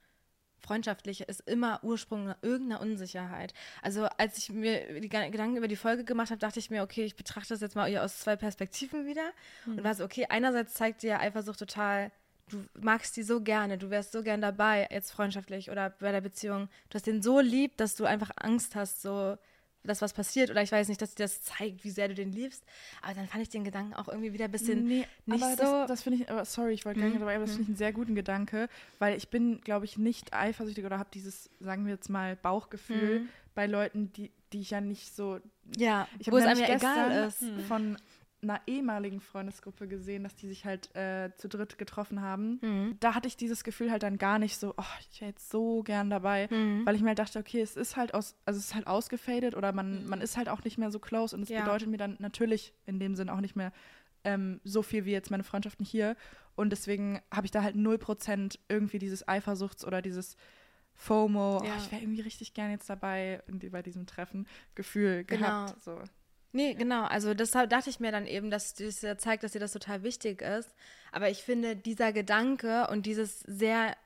freundschaftliche, ist immer Ursprung irgendeiner Unsicherheit. Also als ich mir die Gedanken über die Folge gemacht habe, dachte ich mir, okay, ich betrachte das jetzt mal aus zwei Perspektiven wieder. Und war so, okay, einerseits zeigt dir Eifersucht total, du magst die so gerne, du wärst so gern dabei, jetzt freundschaftlich oder bei der Beziehung, du hast den so lieb, dass du einfach Angst hast, so dass was passiert oder ich weiß nicht, dass dir das zeigt, wie sehr du den liebst. Aber dann fand ich den Gedanken auch irgendwie wieder ein bisschen nee, nicht aber so. Das, das finde ich, aber sorry, ich wollte gar nicht Mhm. dabei, aber das finde ich einen sehr guten Gedanke, weil ich bin, glaube ich, nicht eifersüchtig oder habe dieses, sagen wir jetzt mal, Bauchgefühl Mhm. bei Leuten, die, die ich ja nicht so. ja, Ich wo es einem ja egal ist. Hm. von einer ehemaligen Freundesgruppe gesehen, dass die sich halt äh, zu dritt getroffen haben. Mhm. Da hatte ich dieses Gefühl halt dann gar nicht so, oh, ich wäre jetzt so gern dabei. Mhm. Weil ich mir halt dachte, okay, es ist halt aus, also es ist halt ausgefadet oder man, man ist halt auch nicht mehr so close und es Ja. bedeutet mir dann natürlich in dem Sinn auch nicht mehr ähm, so viel wie jetzt meine Freundschaften hier. Und deswegen habe ich da halt 0% irgendwie dieses Eifersuchts- oder dieses FOMO, Ja. oh, ich wäre irgendwie richtig gern jetzt dabei bei diesem Treffen, Gefühl Genau. gehabt. So. Nee, genau. Also deshalb dachte ich mir dann eben, dass das ja zeigt, dass dir das total wichtig ist. Aber ich finde, dieser Gedanke und dieses sehr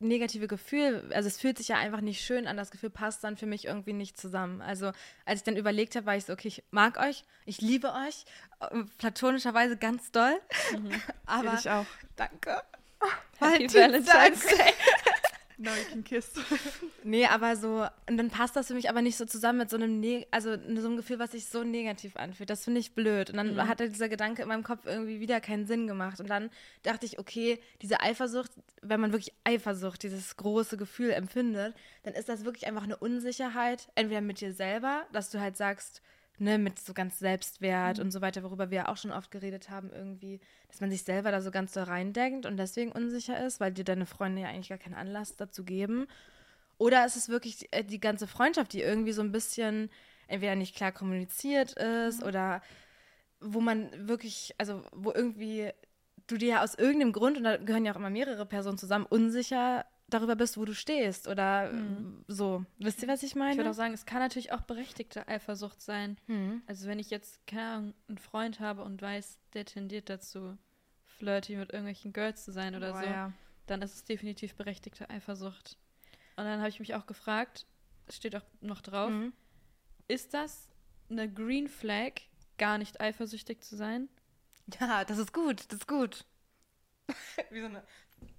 negative Gefühl, also es fühlt sich ja einfach nicht schön an, das Gefühl passt dann für mich irgendwie nicht zusammen. Also als ich dann überlegt habe, war ich so, okay, ich mag euch, ich liebe euch, äh, platonischerweise ganz doll. Aber <laughs> Aber ich auch. danke. Happy Valentine's Day. Now you can kiss. <laughs> Nee, aber so, und dann passt das für mich aber nicht so zusammen mit so einem, ne also so einem Gefühl, was sich so negativ anfühlt. Das finde ich blöd. Und dann Mhm. hat dieser Gedanke in meinem Kopf irgendwie wieder keinen Sinn gemacht. Und dann dachte ich, okay, diese Eifersucht, wenn man wirklich Eifersucht, dieses große Gefühl empfindet, dann ist das wirklich einfach eine Unsicherheit, entweder mit dir selber, dass du halt sagst, ne, mit so ganz Selbstwert und so weiter, worüber wir auch schon oft geredet haben, irgendwie, dass man sich selber da so ganz so reindenkt und deswegen unsicher ist, weil dir deine Freunde ja eigentlich gar keinen Anlass dazu geben. Oder ist es wirklich die, äh, die ganze Freundschaft, die irgendwie so ein bisschen entweder nicht klar kommuniziert ist oder wo man wirklich, also wo irgendwie du dir ja aus irgendeinem Grund, und da gehören ja auch immer mehrere Personen zusammen, unsicher darüber bist, wo du stehst oder Mhm. so. Wisst ihr, was ich meine? Ich würde auch sagen, es kann natürlich auch berechtigte Eifersucht sein. Hm. Also wenn ich jetzt, keine Ahnung, einen Freund habe und weiß, der tendiert dazu, flirty mit irgendwelchen Girls zu sein oder Boah, so, ja. dann ist es definitiv berechtigte Eifersucht. Und dann habe ich mich auch gefragt, es steht auch noch drauf, Mhm. ist das eine Green Flag, gar nicht eifersüchtig zu sein? Ja, das ist gut, das ist gut. <laughs> Wie so eine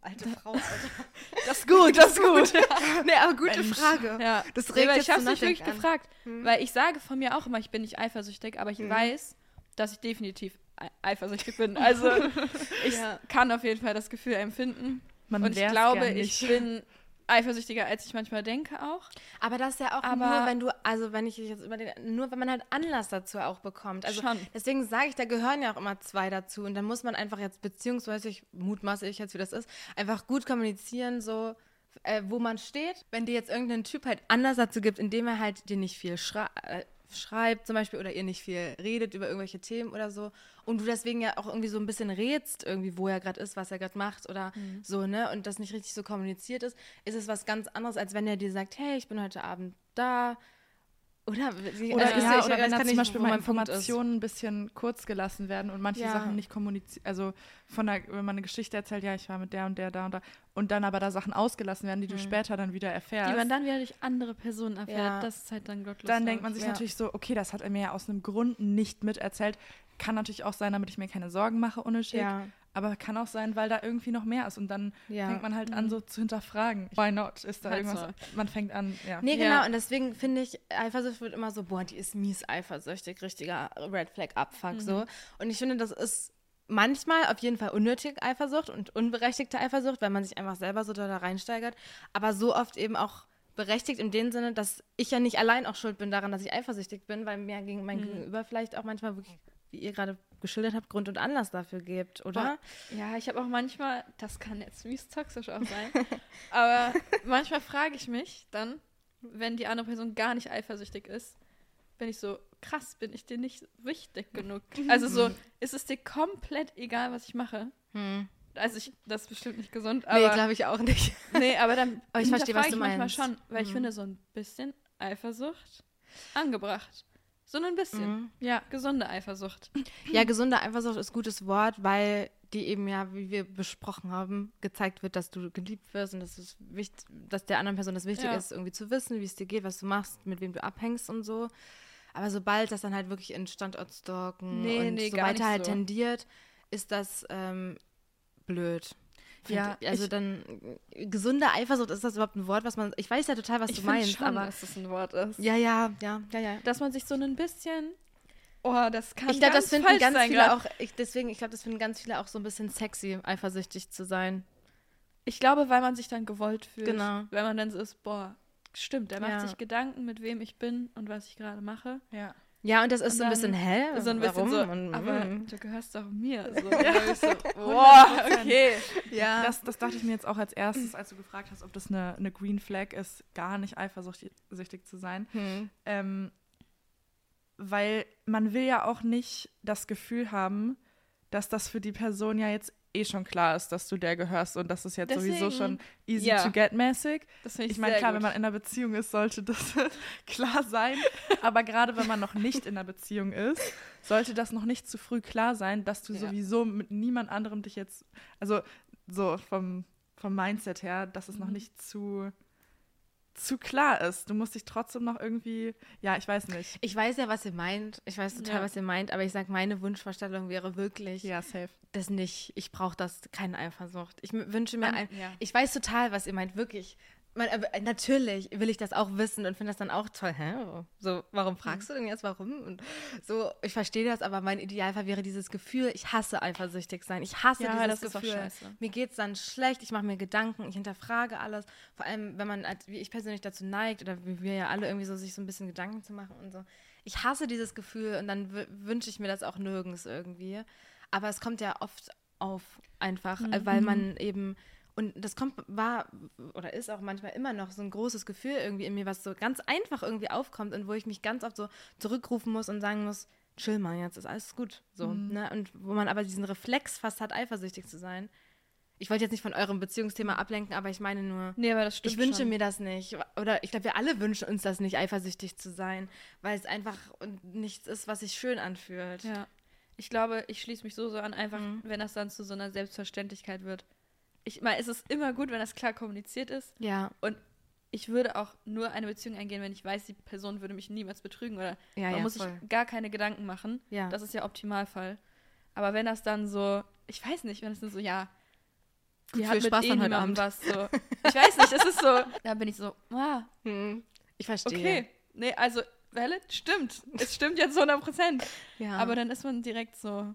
alte Frau, Alter. <laughs> Das ist gut, das ist gut. <laughs> nee, aber gute Mensch. Frage. Ja, Das Nee, regt weil jetzt ich habe zum mich wirklich an. gefragt, Hm. weil ich sage von mir auch immer, ich bin nicht eifersüchtig, aber ich Mhm. weiß, dass ich definitiv ei- eifersüchtig bin. Also <laughs> ich Ja. kann auf jeden Fall das Gefühl empfinden. Man und ich glaube, ich nicht. bin eifersüchtiger, als ich manchmal denke auch. Aber das ist ja auch Aber- nur, wenn du, also wenn ich jetzt über den, nur wenn man halt Anlass dazu auch bekommt. Also Schon. deswegen sage ich, da gehören ja auch immer zwei dazu. Und dann muss man einfach jetzt, beziehungsweise ich mutmaße ich jetzt, wie das ist, einfach gut kommunizieren, so äh, wo man steht. Wenn dir jetzt irgendein Typ halt Anlass dazu gibt, indem er halt dir nicht viel schrei äh, schreibt zum Beispiel oder ihr nicht viel redet über irgendwelche Themen oder so und du deswegen ja auch irgendwie so ein bisschen rätst irgendwie, wo er gerade ist, was er gerade macht oder so, ne, und das nicht richtig so kommuniziert ist, ist es was ganz anderes, als wenn er dir sagt, hey, ich bin heute Abend da oder, wie- Oder, also, ja, ich oder wenn da zum Beispiel mal. Informationen ein bisschen kurz gelassen werden und manche Ja. Sachen nicht kommuniziert, also von der, wenn man eine Geschichte erzählt, ja, ich war mit der und der da und da und dann aber da Sachen ausgelassen werden, die du später dann wieder erfährst. Die man dann wieder durch andere Personen erfährt. Ja. Das ist halt dann gottlos. dann denkt man sich Ja. natürlich so, okay, das hat er mir ja aus einem Grund nicht miterzählt. Kann natürlich auch sein, damit ich mir keine Sorgen mache, unnötig. Ja. Aber kann auch sein, weil da irgendwie noch mehr ist. Und dann Ja. fängt man halt an, so zu hinterfragen. Why not? Ist da Halt irgendwas? Man fängt an, ja. Nee, Ja. genau. Und deswegen finde ich, Eifersucht wird immer so, boah, die ist mies eifersüchtig, richtiger Red Flag Abfuck so. Und ich finde, das ist manchmal auf jeden Fall unnötig Eifersucht und unberechtigte Eifersucht, weil man sich einfach selber so da reinsteigert. Aber so oft eben auch berechtigt in dem Sinne, dass ich ja nicht allein auch schuld bin daran, dass ich eifersüchtig bin, weil mir gegen mein Gegenüber vielleicht auch manchmal wirklich, wie ihr gerade geschildert habt, Grund und Anlass dafür gibt, oder? Ja, ich habe auch manchmal, das kann jetzt mies toxisch auch sein, <laughs> aber manchmal frage ich mich dann, wenn die andere Person gar nicht eifersüchtig ist, bin ich so, krass, bin ich dir nicht wichtig genug? Also so, <laughs> ist es dir komplett egal, was ich mache? Hm. Also ich, das ist bestimmt nicht gesund, Nee, aber, glaube ich auch nicht. <laughs> nee, aber dann Aber ich verstehe, was du ich manchmal meinst. schon, weil ich Mhm. finde so ein bisschen Eifersucht angebracht. So ein bisschen. Mhm. Ja, gesunde Eifersucht. Ja, gesunde Eifersucht ist gutes Wort, weil die eben ja, wie wir besprochen haben, gezeigt wird, dass du geliebt wirst und dass, es wichtig, dass der anderen Person das wichtig Ja. ist, irgendwie zu wissen, wie es dir geht, was du machst, mit wem du abhängst und so. Aber sobald das dann halt wirklich in Standortstalken Nee, und nee, so weiter halt so. tendiert, ist das ähm, blöd. Ja, ich. also ich- dann äh, gesunde Eifersucht, ist das überhaupt ein Wort, was man. Ich weiß ja total, was ich du meinst, schon, aber. dass das ein Wort ist. Ja, ja, ja, ja, ja. Dass man sich so ein bisschen, oh, das kann Ich glaube, das finden ganz sein viele grad. auch, ich, deswegen, ich glaube, das finden ganz viele auch so ein bisschen sexy, eifersüchtig zu sein. Ich glaube, weil man sich dann gewollt fühlt. Genau. Wenn man dann so ist, boah, stimmt, er macht Ja. sich Gedanken, mit wem ich bin und was ich gerade mache. ja. Ja, und das ist Und so ein bisschen, hä? so ein bisschen Warum? so, Und, aber mm. du gehörst doch mir. So, <laughs> so, boah, okay. ja. Das, das dachte ich mir jetzt auch als erstes, als du gefragt hast, ob das eine, eine Green Flag ist, gar nicht eifersüchtig zu sein. hm. Ähm, weil man will ja auch nicht das Gefühl haben, dass das für die Person ja jetzt eh schon klar ist, dass du der gehörst und das ist jetzt sowieso Deswegen, schon easy ja. to get mäßig. Das ich, Ich meine, klar, gut. wenn man in einer Beziehung ist, sollte das <laughs> klar sein. Aber gerade wenn man noch nicht in einer Beziehung ist, sollte das noch nicht zu früh klar sein, dass du Ja. sowieso mit niemand anderem dich jetzt, also so vom, vom Mindset her, dass es noch Mhm. nicht zu, zu klar ist. Du musst dich trotzdem noch irgendwie, ja, ich weiß nicht. Ich weiß ja, was ihr meint. Ich weiß total, Ja. was ihr meint, aber ich sag, meine Wunschvorstellung wäre wirklich, Ja, safe. das nicht. Ich brauche das, keine Eifersucht. Ich wünsche mir Man- ein. ja. Ich weiß total, was ihr meint, wirklich. Man, äh, natürlich will ich das auch wissen und finde das dann auch toll. Hä? So, warum fragst du denn jetzt, warum? Und so, ich verstehe das, aber mein Idealfall wäre dieses Gefühl, ich hasse eifersüchtig sein. Ich hasse Ja, dieses das ist auch Gefühl. Mir geht es dann schlecht, ich mache mir Gedanken, ich hinterfrage alles. Vor allem, wenn man, wie ich persönlich dazu neigt, oder wie wir ja alle irgendwie so, sich so ein bisschen Gedanken zu machen und so. Ich hasse dieses Gefühl und dann wünsche ich mir das auch nirgends irgendwie. Aber es kommt ja oft auf einfach, äh, weil man eben und das kommt, war oder ist auch manchmal immer noch so ein großes Gefühl irgendwie in mir, was so ganz einfach irgendwie aufkommt und wo ich mich ganz oft so zurückrufen muss und sagen muss, chill mal, jetzt ist alles gut. So, ne? Und wo man aber diesen Reflex fast hat, eifersüchtig zu sein. Ich wollte jetzt nicht von eurem Beziehungsthema ablenken, aber ich meine nur, Nee, aber das stimmt ich wünsche schon. mir das nicht. Oder ich glaube, wir alle wünschen uns das nicht, eifersüchtig zu sein, weil es einfach nichts ist, was sich schön anfühlt. Ja. Ich glaube, ich schließe mich so so an, einfach, Mhm. wenn das dann zu so einer Selbstverständlichkeit wird. Ich meine, es ist immer gut, wenn das klar kommuniziert ist. Ja, Und ich würde auch nur eine Beziehung eingehen, wenn ich weiß, die Person würde mich niemals betrügen oder ja, man ja, muss voll. sich gar keine Gedanken machen. Ja. Das ist ja Optimalfall. Aber wenn das dann so, ich weiß nicht, wenn es nur so, ja, die Gut, hat viel mit Spaß eh dann heute Abend. was so. Ich weiß nicht, es ist so, <laughs> da bin ich so, ah, Hm. Ich verstehe. okay. Nee, also, valid, stimmt. Es stimmt jetzt 100 Prozent. Ja. Aber dann ist man direkt so,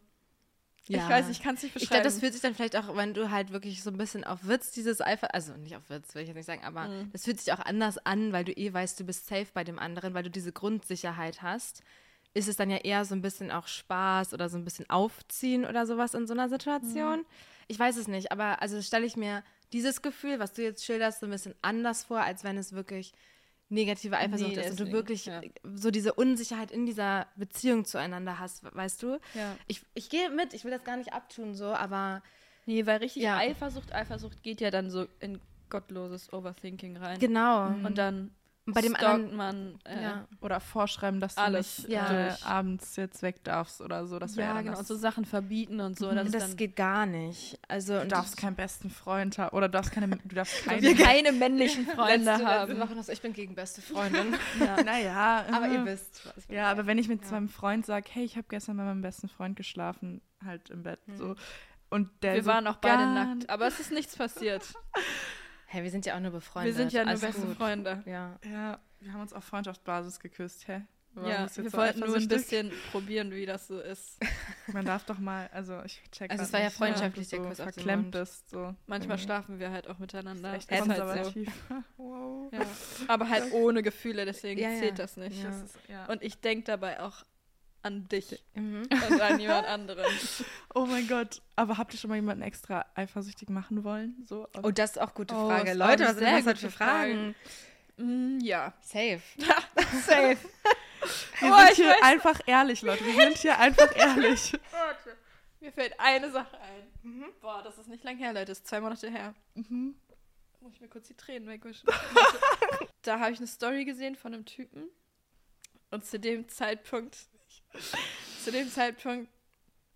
Ich weiß, ich kann es nicht Ich beschreiben. glaube, das fühlt sich dann vielleicht auch, wenn du halt wirklich so ein bisschen auf Witz dieses Eifer, also nicht auf Witz, will ich jetzt nicht sagen, aber Mhm. das fühlt sich auch anders an, weil du eh weißt, du bist safe bei dem anderen, weil du diese Grundsicherheit hast. Ist es dann ja eher so ein bisschen auch Spaß oder so ein bisschen Aufziehen oder sowas in so einer Situation? Mhm. Ich weiß es nicht, aber also stelle ich mir dieses Gefühl, was du jetzt schilderst, so ein bisschen anders vor, als wenn es wirklich negative Eifersucht ist und du deswegen, wirklich ja. so diese Unsicherheit in dieser Beziehung zueinander hast, weißt du? ja. Ich, ich gehe mit, ich will das gar nicht abtun, so, aber Nee, weil richtig Ja. Eifersucht, Eifersucht geht ja dann so in gottloses Overthinking rein. genau. Und dann bei dem stalkt anderen, man äh, ja. Oder vorschreiben, dass du Alles, nicht ja. äh, abends jetzt weg darfst oder so. Das wäre ja, dann genau, das. so Sachen verbieten und so. Und Das, das geht gar nicht. Also, Du und darfst keinen besten Freund haben. Oder du darfst keine, du darfst keine. wir keine männlichen Freunde letzte, letzte haben. Woche noch so, ich bin gegen beste <laughs> Freundin. Ja. <laughs> naja, aber äh. ihr wisst, was Ja, aber wenn ich mit Ja. meinem Freund sage, hey, ich habe gestern bei meinem besten Freund geschlafen, halt im Bett, so. Und der Wir so waren auch beide nackt, aber es ist nichts passiert. <laughs> Hey, wir sind ja auch nur befreundet. wir sind ja nur beste gut. Freunde. Ja. Ja, wir haben uns auf Freundschaftsbasis geküsst, hä? Warum Ja, ist wir so wollten nur ein bisschen probieren, wie das so ist. <laughs> Man darf doch mal, also ich check Also es war ja nicht, freundschaftlich, wenn der Kuss so verklemmt bist, so. Manchmal Mhm. schlafen wir halt auch miteinander. Echt Ist halt so. konservativ. <laughs> <laughs> wow. Ja. Aber halt ohne Gefühle, deswegen Ja, ja. zählt das nicht. Ja. Das ist, ja. Und ich denke dabei auch an dich Mhm. und an jemand <laughs> anderen. oh mein Gott. Aber habt ihr schon mal jemanden extra eifersüchtig machen wollen? So? Oh, das ist auch eine gute Oh, Frage. auch Leute, was sind das heute für gute Frage. Fragen? Mm, ja. Safe. <laughs> Safe. <laughs> wir Oh, sind ich hier weiß- einfach ehrlich, Leute. Wir sind hier einfach ehrlich. Warte. Mir fällt eine Sache ein. Boah, das ist nicht lang her, Leute. Das ist zwei Monate her. Mhm. Muss ich mir kurz die Tränen wegwischen. da habe ich eine Story gesehen von einem Typen. Und zu dem Zeitpunkt, <laughs> zu dem Zeitpunkt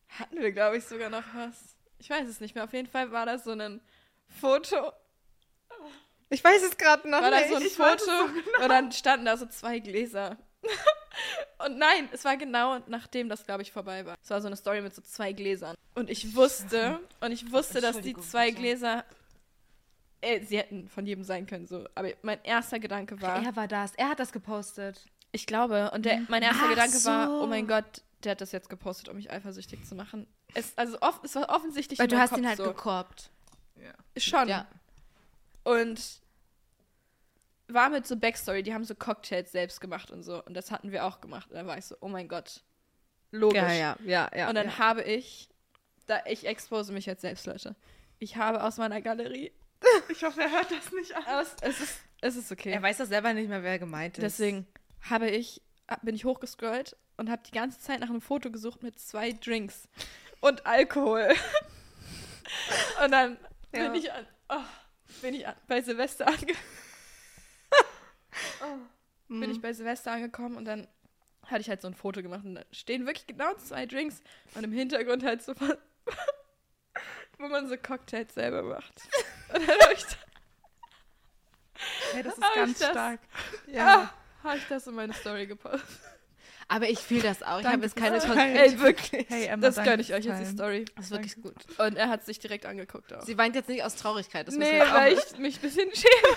hatten wir, glaube ich, sogar noch was. Ich weiß es nicht mehr. Auf jeden Fall war das so ein Foto. Ich weiß es gerade noch War das so ein Ich Foto? Und dann standen da so zwei Gläser. <laughs> Und nein, es war genau nachdem das, glaube ich, vorbei war. Es war so eine Story mit so zwei Gläsern. Und ich wusste, und ich wusste, dass die zwei. Gläser, äh, sie hätten von jedem sein können, so. Aber mein erster Gedanke war, Er war das. Er hat das gepostet. Ich glaube, und der, mein erster Ach Gedanke war, so. oh mein Gott, der hat das jetzt gepostet, um mich eifersüchtig zu machen. Es, also off, es war offensichtlich Weil du hast Kopf ihn halt so. gekorbt. Schon. Ja. Und war mit so Backstory, die haben so Cocktails selbst gemacht und so. Und das hatten wir auch gemacht. Und dann war ich so, oh mein Gott. Logisch. Ja, ja, ja, ja. und dann ja. habe ich, da ich expose mich jetzt selbst, Leute. Ich habe aus meiner Galerie Ich hoffe, er hört das nicht an. aus, es ist, es ist okay. Er weiß doch selber nicht mehr, wer gemeint ist. Deswegen habe ich, bin ich hochgescrollt und habe die ganze Zeit nach einem Foto gesucht mit zwei Drinks und Alkohol. <laughs> und dann Ja. bin ich an, oh, bin ich an, bei Silvester ange Mhm. <laughs> bin ich bei Silvester angekommen und dann hatte ich halt so ein Foto gemacht und da stehen wirklich genau zwei Drinks und im Hintergrund halt so was, <laughs> wo man so Cocktails selber macht. Und dann habe ich, Hey, das ist ganz das? stark. ja. Hab ich das in meine Story gepostet. Aber ich fühle das auch. Ich habe jetzt keine fürs Kon- Teilen. Ey, wirklich. Hey, Emma, das gönne ich euch jetzt die. Story. Das ist wirklich gut. Und er hat sich direkt angeguckt auch. Sie weint jetzt nicht aus Traurigkeit. Das nee, weil ich mich ein bisschen schäme. <laughs>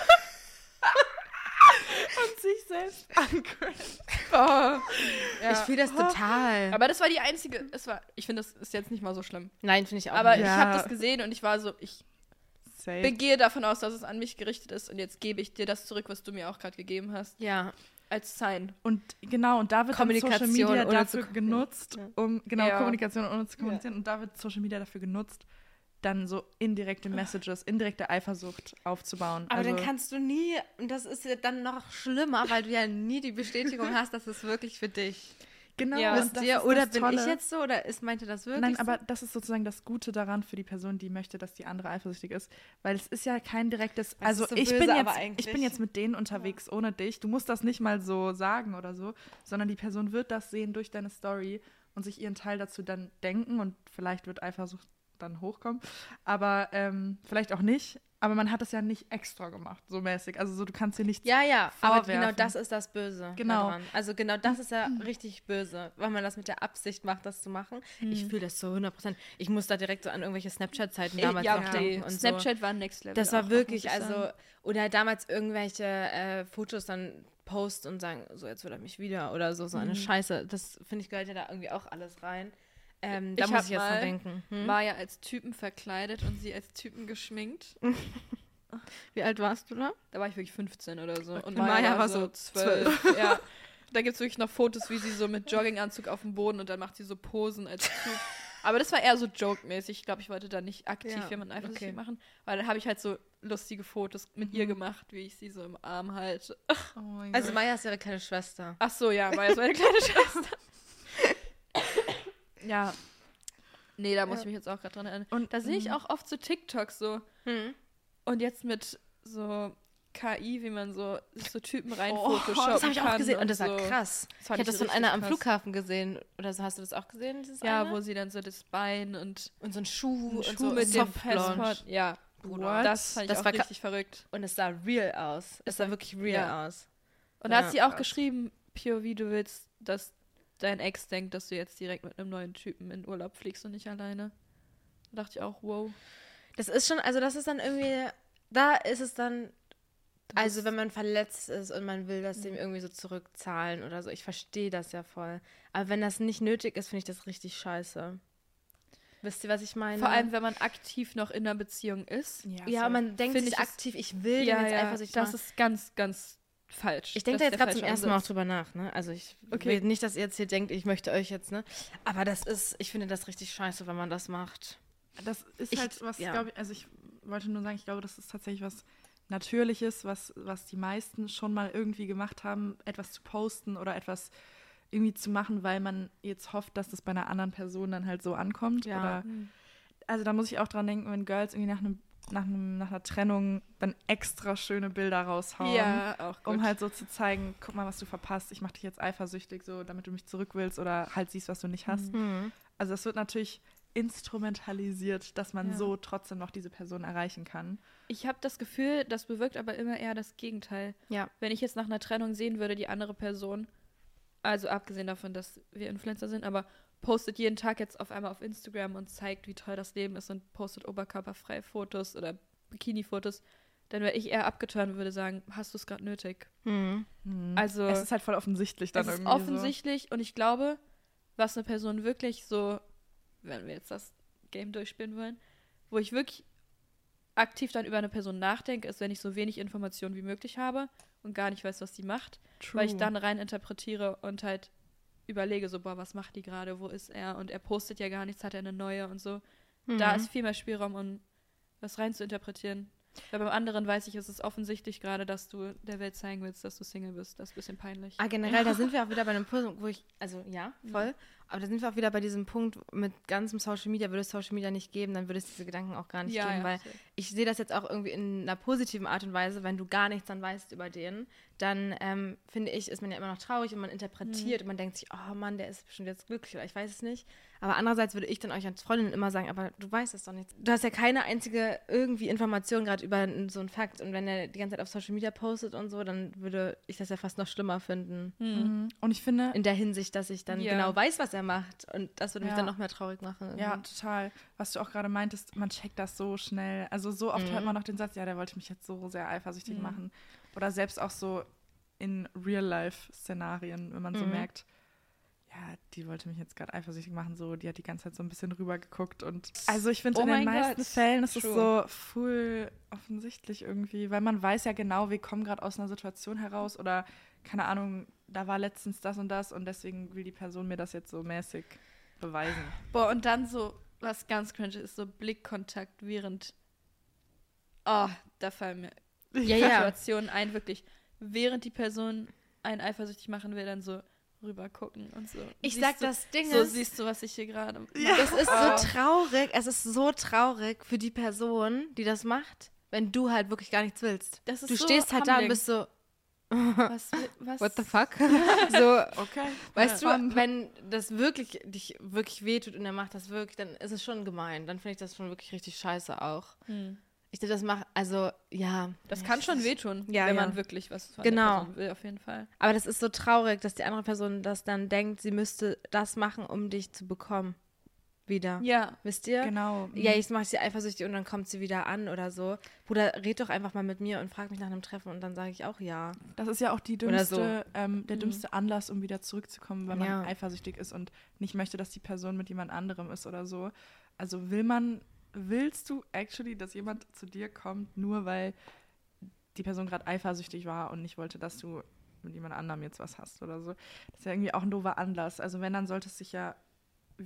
Und sich selbst angreift. Boah. <laughs> Ja. Ich fühle das total. aber das war die einzige, es war, ich finde, das ist jetzt nicht mal so schlimm. Nein, finde ich auch Aber nicht. ich Ja. habe das gesehen und ich war so, ich Safe. begehe davon aus, dass es an mich gerichtet ist und jetzt gebe ich dir das zurück, was du mir auch gerade gegeben hast, Ja. Als Sign. Und genau, und da wird Social Media dafür ja. genutzt, Ja. um, genau, Ja. Kommunikation ohne zu kommunizieren. Und da wird Social Media dafür genutzt, dann so indirekte Messages, indirekte Eifersucht aufzubauen. Aber also, dann kannst du nie, und das ist ja dann noch schlimmer, weil du ja nie die Bestätigung <laughs> hast, dass es wirklich für dich genau, Ja. und Wisst das ist Oder das bin ich Tolle. jetzt so? Oder ist, meinte das wirklich Nein, so? aber das ist sozusagen das Gute daran für die Person, die möchte, dass die andere eifersüchtig ist. Weil es ist ja kein direktes. Das also so ich, böse, bin jetzt, ich bin jetzt mit denen unterwegs ohne dich. Du musst das nicht mal so sagen oder so, sondern die Person wird das sehen durch deine Story und sich ihren Teil dazu dann denken und vielleicht wird Eifersucht dann hochkommen. Aber ähm, vielleicht auch nicht. Aber man hat das ja nicht extra gemacht, so mäßig. Also so, du kannst dir nichts. Ja, ja, aber vorwerfen. genau das ist das Böse. Genau. Daran. Also genau das ist ja richtig böse, weil man das mit der Absicht macht, das zu machen. Ich fühle das so 100%. Ich muss da direkt so an irgendwelche Snapchat-Zeiten damals ja, noch denken. Und Snapchat war Next Level. So. Das auch war noch, wirklich, also, oder damals irgendwelche äh, Fotos dann posten und sagen, so jetzt will er mich wieder oder so, so eine Scheiße. Das finde ich gehört ja da irgendwie auch alles rein. Ähm, da Ich muss ich jetzt mal- denken. Hm? Maya als Typen verkleidet und sie als Typen geschminkt. <laughs> Wie alt warst du da? Da war ich wirklich 15 oder so. Und Und Maya, Maya war, so so 12. ja. <laughs> Da gibt es wirklich noch Fotos, wie sie so mit Jogginganzug auf dem Boden und dann macht sie so Posen als Typ. Aber das war eher so joke-mäßig. Ich glaube, ich wollte da nicht aktiv Ja, jemanden eifersüchtig okay. machen. Weil dann habe ich halt so lustige Fotos mit ihr gemacht, wie ich sie so im Arm halte. Oh <laughs> mein Also Gott. Maya ist ihre kleine Schwester. Ach so, ja, war ja so eine kleine Schwester. Ja. Nee, da muss ich mich jetzt auch gerade dran erinnern. Und Da sehe ich mm, auch oft so TikToks so. Hm. Und jetzt mit so KI, wie man so, so Typen rein Oh, Das habe ich auch gesehen und das war so. krass. Das Ich habe das von einer am krass. Flughafen gesehen. Oder so hast du das auch gesehen? Ja, eine? wo sie dann so das Bein und und so ein Schuh und Schuh so mit dem. Passport. Ja, Bruder. das fand ich Das auch war richtig verrückt. Und es sah real aus. Es sah wirklich real Ja. aus. Und da Ja, hat sie auch krass. geschrieben, POV, du willst, dass dein Ex denkt, dass du jetzt direkt mit einem neuen Typen in Urlaub fliegst und nicht alleine. Da dachte ich auch, wow. Das ist schon, also das ist dann irgendwie, da ist es dann, also wenn man verletzt ist und man will das Mhm. dem irgendwie so zurückzahlen oder so, ich verstehe das ja voll. Aber wenn das nicht nötig ist, finde ich das richtig scheiße. Wisst ihr, was ich meine? Vor allem, wenn man aktiv noch in einer Beziehung ist. Ja, ja, safe. man denkt sich aktiv, ich will den jetzt eifersüchtig das machen. ist ganz, ganz falsch. Ich denke da jetzt gerade zum ersten Mal auch drüber nach, ne? Also ich Okay. will nicht, dass ihr jetzt hier denkt, ich möchte euch jetzt, ne? Aber das ist, ich finde das richtig scheiße, wenn man das macht. Das ist Ich- halt was, ja. glaube ich, also ich wollte nur sagen, ich glaube, das ist tatsächlich was Natürliches, was, was die meisten schon mal irgendwie gemacht haben, etwas zu posten oder etwas irgendwie zu machen, weil man jetzt hofft, dass das bei einer anderen Person dann halt so ankommt. Ja. Oder, Mhm. also da muss ich auch dran denken, wenn Girls irgendwie nach einem nach, einem, nach einer Trennung dann extra schöne Bilder raushauen. Ja, auch gut. Um halt so zu zeigen, guck mal, was du verpasst, ich mach dich jetzt eifersüchtig, so, damit du mich zurück willst oder halt siehst, was du nicht hast. Mhm. Also es wird natürlich instrumentalisiert, dass man Ja. so trotzdem noch diese Person erreichen kann. Ich habe das Gefühl, das bewirkt aber immer eher das Gegenteil. Ja. Wenn ich jetzt nach einer Trennung sehen würde, die andere Person, also abgesehen davon, dass wir Influencer sind, aber postet jeden Tag jetzt auf einmal auf Instagram und zeigt, wie toll das Leben ist und postet oberkörperfreie Fotos oder Bikini-Fotos, dann wäre ich eher abgeturnt und würde sagen, hast du es gerade nötig? Mhm. Also es ist halt voll offensichtlich dann es ist irgendwie offensichtlich und ich glaube, was eine Person wirklich so, wenn wir jetzt das Game durchspielen wollen, wo ich wirklich aktiv dann über eine Person nachdenke, ist, wenn ich so wenig Informationen wie möglich habe und gar nicht weiß, was die macht, so. weil ich dann rein interpretiere und halt überlege so, boah, was macht die gerade, wo ist er und er postet ja gar nichts, hat er eine neue und so. Da Mhm. ist viel mehr Spielraum, um was rein zu interpretieren. Weil beim anderen weiß ich, es ist offensichtlich gerade, dass du der Welt zeigen willst, dass du Single bist. Das ist ein bisschen peinlich. Ah, generell, da sind wir auch wieder bei einem Punkt, wo ich, also ja, voll, aber da sind wir auch wieder bei diesem Punkt mit ganzem Social Media, würde es Social Media nicht geben, dann würde es diese Gedanken auch gar nicht geben, weil safe. ich sehe das jetzt auch irgendwie in einer positiven Art und Weise, wenn du gar nichts dann weißt über den, dann ähm, finde ich, ist man ja immer noch traurig und man interpretiert und man denkt sich, oh Mann, der ist bestimmt jetzt glücklich oder ich weiß es nicht. Aber andererseits würde ich dann euch als Freundin immer sagen, aber du weißt es doch nicht. Du hast ja keine einzige irgendwie Information gerade über so einen Fakt und wenn er die ganze Zeit auf Social Media postet und so, dann würde ich das ja fast noch schlimmer finden. Mhm. Und ich finde, In der Hinsicht, dass ich dann Ja. genau weiß, was er macht. Und das würde mich Ja. dann noch mehr traurig machen. ja, total, was du auch gerade meintest, man checkt das so schnell. Also so oft Mhm. hört man noch den Satz, ja, der wollte mich jetzt so sehr eifersüchtig Mhm. machen. Oder selbst auch so in Real-Life-Szenarien, wenn man so Mhm. merkt, ja, die wollte mich jetzt gerade eifersüchtig machen, so, die hat die ganze Zeit so ein bisschen rübergeguckt und also ich finde Oh in den meisten Gott, Fällen ist es so full offensichtlich irgendwie, weil man weiß ja genau, wir kommen gerade aus einer Situation heraus oder keine Ahnung, da war letztens das und das und deswegen will die Person mir das jetzt so mäßig beweisen. Boah, und dann so, was ganz cringe ist, so Blickkontakt während. Oh, da fallen mir Ja, ja. Situationen ein, wirklich. Während die Person einen eifersüchtig machen will, dann so rüber gucken und so. Ich Siehst sag, du, das Ding So ist, siehst du, was ich hier gerade mache. es ist Oh. so traurig, es ist so traurig für die Person, die das macht, wenn du halt wirklich gar nichts willst. Das ist Du so stehst halt da und humbling. bist so, Was, <laughs> was? what the fuck? <laughs> <laughs> so, Okay. weißt Ja. du, wenn das wirklich dich wirklich wehtut und er macht das wirklich, dann ist es schon gemein. Dann finde ich das schon wirklich richtig scheiße auch. Hm. Ich glaube, das macht, also, ja. Das kann schon wehtun, Ja, wenn ja. man wirklich was von Genau. der Person will, auf jeden Fall. Aber das ist so traurig, dass die andere Person das dann denkt, sie müsste das machen, um dich zu bekommen. Wieder. Ja. Wisst ihr? Genau. Ja, jetzt mache ich sie eifersüchtig und dann kommt sie wieder an oder so. Bruder, red doch einfach mal mit mir und frag mich nach einem Treffen und dann sage ich auch ja. Das ist ja auch die Oder so. dümmste, ähm, der dümmste Anlass, um wieder zurückzukommen, wenn man Ja. eifersüchtig ist und nicht möchte, dass die Person mit jemand anderem ist oder so. Also will man, willst du actually, dass jemand zu dir kommt, nur weil die Person gerade eifersüchtig war und nicht wollte, dass du mit jemand anderem jetzt was hast oder so. Das ist ja irgendwie auch ein doofer Anlass. Also wenn, dann sollte es sich ja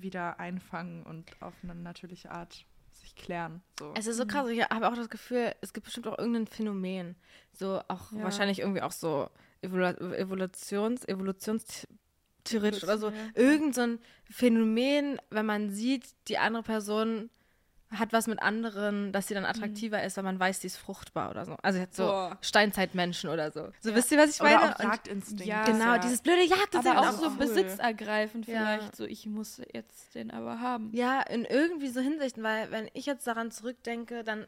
wieder einfangen und auf eine natürliche Art sich klären. So. Es ist so krass, ich habe auch das Gefühl, es gibt bestimmt auch irgendein Phänomen. So auch Ja. wahrscheinlich irgendwie auch so Evolu Evolutions, Evolutionstheoretisch oder so. Ja. Irgend so ein Phänomen, wenn man sieht, die andere Person hat was mit anderen, dass sie dann attraktiver ist, weil man weiß, die ist fruchtbar oder so. Also jetzt so Boah. Steinzeitmenschen oder so. So Ja. wisst ihr, was ich meine? oder auch Jagdinstinkt. Ja. Genau, ja, dieses blöde Jagd, das Aber ist auch auch so cool. besitzergreifend vielleicht. So, ich muss jetzt den aber haben. Ja, in irgendwie so Hinsichten, weil wenn ich jetzt daran zurückdenke, dann,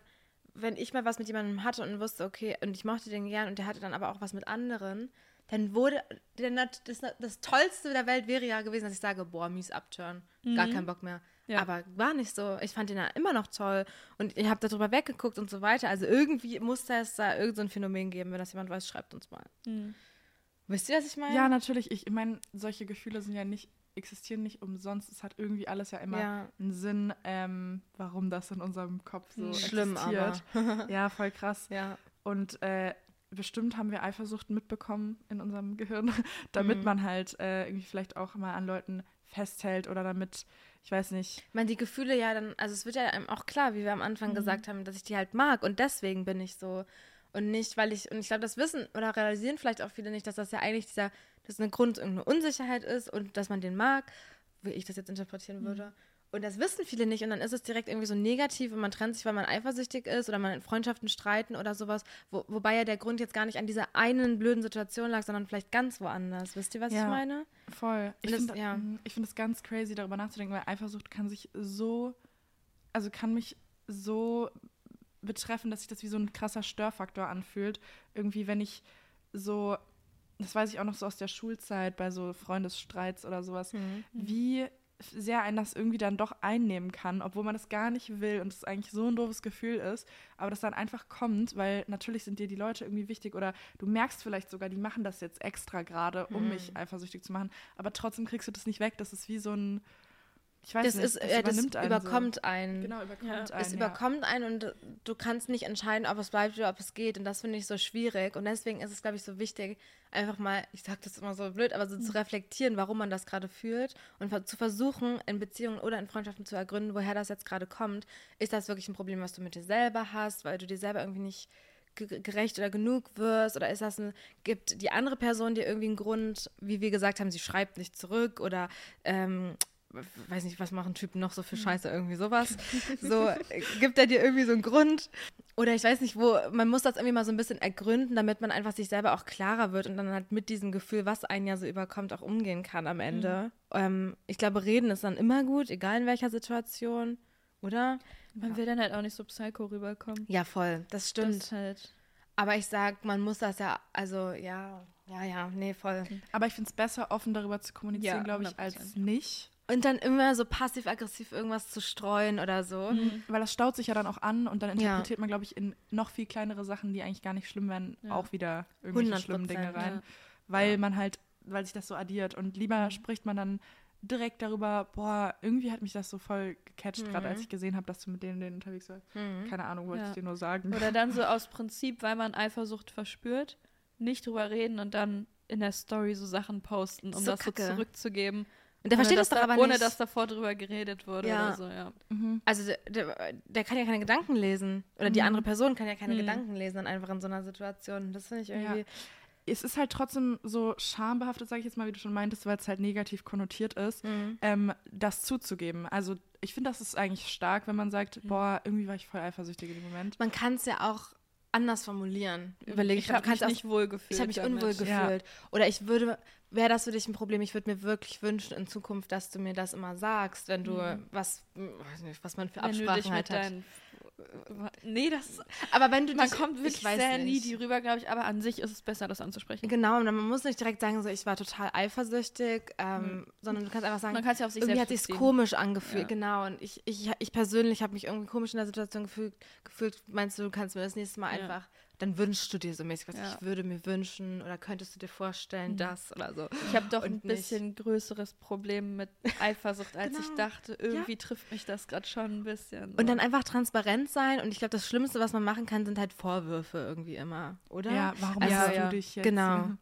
wenn ich mal was mit jemandem hatte und wusste, okay, und ich mochte den gern und der hatte dann aber auch was mit anderen, dann wurde, der, nat- das, das Tollste der Welt wäre ja gewesen, dass ich sage, boah, mies abturn, gar keinen Bock mehr. Ja. Aber war nicht so. Ich fand den ja immer noch toll und ich habe darüber weggeguckt und so weiter. Also irgendwie muss es da irgend so ein Phänomen geben. Wenn das jemand weiß, schreibt uns mal. Hm. Wisst ihr, was ich meine? Ja, natürlich. Ich meine, solche Gefühle sind ja nicht, existieren nicht umsonst. Es hat irgendwie alles ja immer Ja. einen Sinn, ähm, warum das in unserem Kopf so Schlimm, existiert. <laughs> ja, voll krass. Ja. Und äh, bestimmt haben wir Eifersucht mitbekommen in unserem Gehirn, <laughs> damit Mhm. man halt äh, irgendwie vielleicht auch mal an Leuten festhält oder damit, ich weiß nicht. Ich meine, die Gefühle ja dann, also es wird ja einem auch klar, wie wir am Anfang gesagt haben, dass ich die halt mag und deswegen bin ich so. Und nicht, weil ich, und ich glaube, das wissen oder realisieren vielleicht auch viele nicht, dass das ja eigentlich dieser, dass eine Grund irgendeine Unsicherheit ist und dass man den mag, wie ich das jetzt interpretieren würde. Und das wissen viele nicht und dann ist es direkt irgendwie so negativ und man trennt sich, weil man eifersüchtig ist oder man in Freundschaften streiten oder sowas, wo, wobei ja der Grund jetzt gar nicht an dieser einen blöden Situation lag, sondern vielleicht ganz woanders. Wisst ihr, was Ja. ich meine? Voll. Ich finde ja. mm, ich find es ganz crazy, darüber nachzudenken, weil Eifersucht kann sich so, also kann mich so betreffen, dass sich das wie so ein krasser Störfaktor anfühlt. Irgendwie, wenn ich so, das weiß ich auch noch so aus der Schulzeit, bei so Freundesstreits oder sowas, wie sehr einen das irgendwie dann doch einnehmen kann, obwohl man das gar nicht will und es eigentlich so ein doofes Gefühl ist, aber das dann einfach kommt, weil natürlich sind dir die Leute irgendwie wichtig oder du merkst vielleicht sogar, die machen das jetzt extra gerade, um Mhm. mich eifersüchtig zu machen, aber trotzdem kriegst du das nicht weg. Das ist wie so ein, ich weiß Das, nicht, ist, äh, das einen überkommt So. einen. Genau, überkommt Ja. einen. Es ja. überkommt einen und du kannst nicht entscheiden, ob es bleibt oder ob es geht. Und das finde ich so schwierig. Und deswegen ist es, glaube ich, so wichtig, einfach mal, ich sage das immer so blöd, aber so zu reflektieren, warum man das gerade fühlt und zu versuchen, in Beziehungen oder in Freundschaften zu ergründen, woher das jetzt gerade kommt. Ist das wirklich ein Problem, was du mit dir selber hast, weil du dir selber irgendwie nicht ge- gerecht oder genug wirst oder ist das ein, gibt die andere Person dir irgendwie einen Grund, wie wir gesagt haben, sie schreibt nicht zurück oder ähm, weiß nicht, was machen Typen noch so für Scheiße, irgendwie sowas. So, <laughs> gibt er dir irgendwie so einen Grund? Oder ich weiß nicht, wo, man muss das irgendwie mal so ein bisschen ergründen, damit man einfach sich selber auch klarer wird und dann halt mit diesem Gefühl, was einen ja so überkommt, auch umgehen kann am Ende. Ähm, ich glaube, reden ist dann immer gut, egal in welcher Situation, oder? Man will dann halt auch nicht so psycho rüberkommen. Ja, voll, das Das stimmt. ist halt. Aber ich sag, man muss das ja, also ja, ja, ja, nee, voll. Aber ich finde es besser, offen darüber zu kommunizieren, Ja, glaube ich, als 100%. nicht. Und dann immer so passiv-aggressiv irgendwas zu streuen oder so. Weil das staut sich ja dann auch an und dann Ja. interpretiert man, glaube ich, in noch viel kleinere Sachen, die eigentlich gar nicht schlimm wären, Ja. auch wieder irgendwelche 100%, schlimmen Dinge rein. ja. Weil Ja. man halt, weil sich das so addiert. Und lieber spricht man dann direkt darüber, boah, irgendwie hat mich das so voll gecatcht, gerade als ich gesehen habe, dass du mit denen, denen unterwegs warst. Mhm. Keine Ahnung, wollte Ja. ich dir nur sagen. Oder dann so <laughs> aus Prinzip, weil man Eifersucht verspürt, nicht drüber reden und dann in der Story so Sachen posten, um So das kacke. so zurückzugeben. Und der ohne versteht das dass doch da, aber Ohne nicht. dass davor drüber geredet wurde Ja. oder so, ja. Mhm. Also der, der, kann ja keine Gedanken lesen. Oder die Mhm. andere Person kann ja keine Mhm. Gedanken lesen, dann einfach in so einer Situation. Das finde ich irgendwie. Es ist halt trotzdem so schambehaftet, sage ich jetzt mal, wie du schon meintest, weil es halt negativ konnotiert ist, Mhm. ähm, das zuzugeben. Also ich finde, das ist eigentlich stark, wenn man sagt, Mhm. boah, irgendwie war ich voll eifersüchtig in dem Moment. Man kann es ja auch anders formulieren. Überlege ich habe mich auch, nicht wohl gefühlt. Ich habe mich damit. unwohl Ja. gefühlt. Oder ich würde, wäre das für dich ein Problem? Ich würde mir wirklich wünschen in Zukunft, dass du mir das immer sagst, wenn du Mhm. was, was man für Wenn Absprachen mit halt hat. deinen Nee, das Aber wenn du man dich, kommt ich wirklich weiß sehr nicht. needy rüber, glaube ich, aber an sich ist es besser, das anzusprechen. Genau, und man muss nicht direkt sagen, so ich war total eifersüchtig, ähm, sondern du kannst einfach sagen, Man kann es ja auf sich irgendwie hat beziehen. komisch angefühlt, Ja. genau. Und ich, ich, ich persönlich habe mich irgendwie komisch in der Situation gefühlt, gefühlt. Meinst du, du kannst mir das nächste Mal Ja. einfach, dann wünschst du dir so mäßig was, Ja. ich würde mir wünschen oder könntest du dir vorstellen, Mhm. das oder so. Ich habe doch Und ein nicht- bisschen größeres Problem mit Eifersucht, als ich Genau. dachte. Irgendwie trifft mich das gerade schon ein bisschen. Und dann einfach transparent sein und ich glaube, das Schlimmste, was man machen kann, sind halt Vorwürfe irgendwie immer, oder? Ja, warum Also, hast ja, du dich jetzt? genau. <laughs>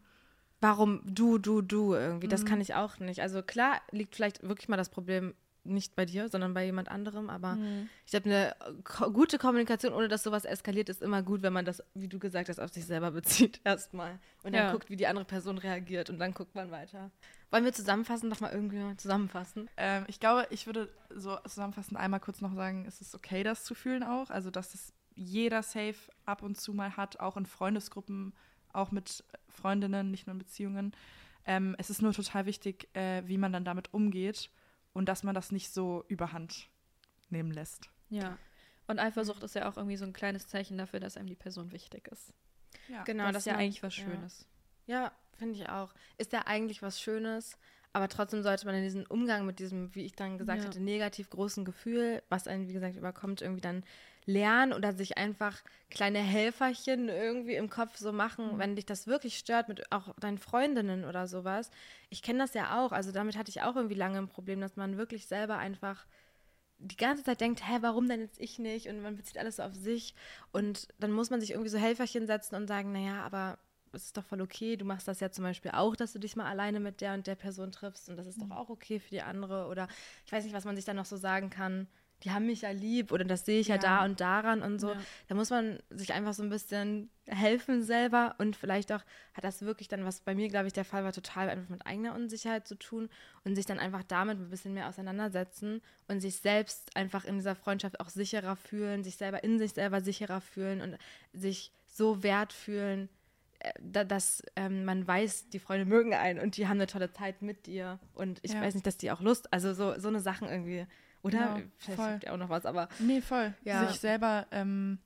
Warum du, du, du irgendwie? Das Mhm. kann ich auch nicht. Also klar liegt vielleicht wirklich mal das Problem nicht bei dir, sondern bei jemand anderem, aber Mhm. ich glaube, eine ko gute Kommunikation, ohne dass sowas eskaliert, ist immer gut, wenn man das, wie du gesagt hast, auf sich selber bezieht <laughs> erstmal. Und dann Ja. guckt, wie die andere Person reagiert und dann guckt man weiter. Wollen wir zusammenfassen, noch mal irgendwie zusammenfassen? Ähm, ich glaube, ich würde so zusammenfassend einmal kurz noch sagen, es ist okay, das zu fühlen auch. Also, dass es jeder safe ab und zu mal hat, auch in Freundesgruppen, auch mit Freundinnen, nicht nur in Beziehungen. Ähm, es ist nur total wichtig, äh, wie man dann damit umgeht und dass man das nicht so überhand nehmen lässt. Ja. Und Eifersucht ist ja auch irgendwie so ein kleines Zeichen dafür, dass einem die Person wichtig ist. Ja. Genau, das ist ja man- eigentlich was ja. Schönes. Ja, finde ich auch. Ist ja eigentlich was Schönes, aber trotzdem sollte man in diesen Umgang mit diesem, wie ich dann gesagt Ja. hatte, negativ großen Gefühl, was einen, wie gesagt, überkommt, irgendwie dann lernen oder sich einfach kleine Helferchen irgendwie im Kopf so machen, Mhm. wenn dich das wirklich stört, mit auch deinen Freundinnen oder sowas. Ich kenne das ja auch, also damit hatte ich auch irgendwie lange ein Problem, dass man wirklich selber einfach die ganze Zeit denkt, hä, warum denn jetzt ich nicht? Und man bezieht alles so auf sich. Und dann muss man sich irgendwie so Helferchen setzen und sagen, naja, aber es ist doch voll okay. Du machst das ja zum Beispiel auch, dass du dich mal alleine mit der und der Person triffst. Und das ist doch auch okay für die andere. Oder ich weiß nicht, was man sich dann noch so sagen kann. Die haben mich ja lieb oder das sehe ich ja, Ja. da und daran und so. Ja. Da muss man sich einfach so ein bisschen helfen selber und vielleicht auch hat das wirklich dann, was bei mir, glaube ich, der Fall war, total einfach mit eigener Unsicherheit zu tun und sich dann einfach damit ein bisschen mehr auseinandersetzen und sich selbst einfach in dieser Freundschaft auch sicherer fühlen, sich selber in sich selber sicherer fühlen und sich so wert fühlen, äh, da, dass ähm, man weiß, die Freunde mögen einen und die haben eine tolle Zeit mit dir und ich Ja. weiß nicht, dass die auch Lust, also so, so eine Sachen irgendwie, oder? Genau, Vielleicht voll. habt ihr auch noch was, aber Nee, voll. Ja. Sich selber ähm,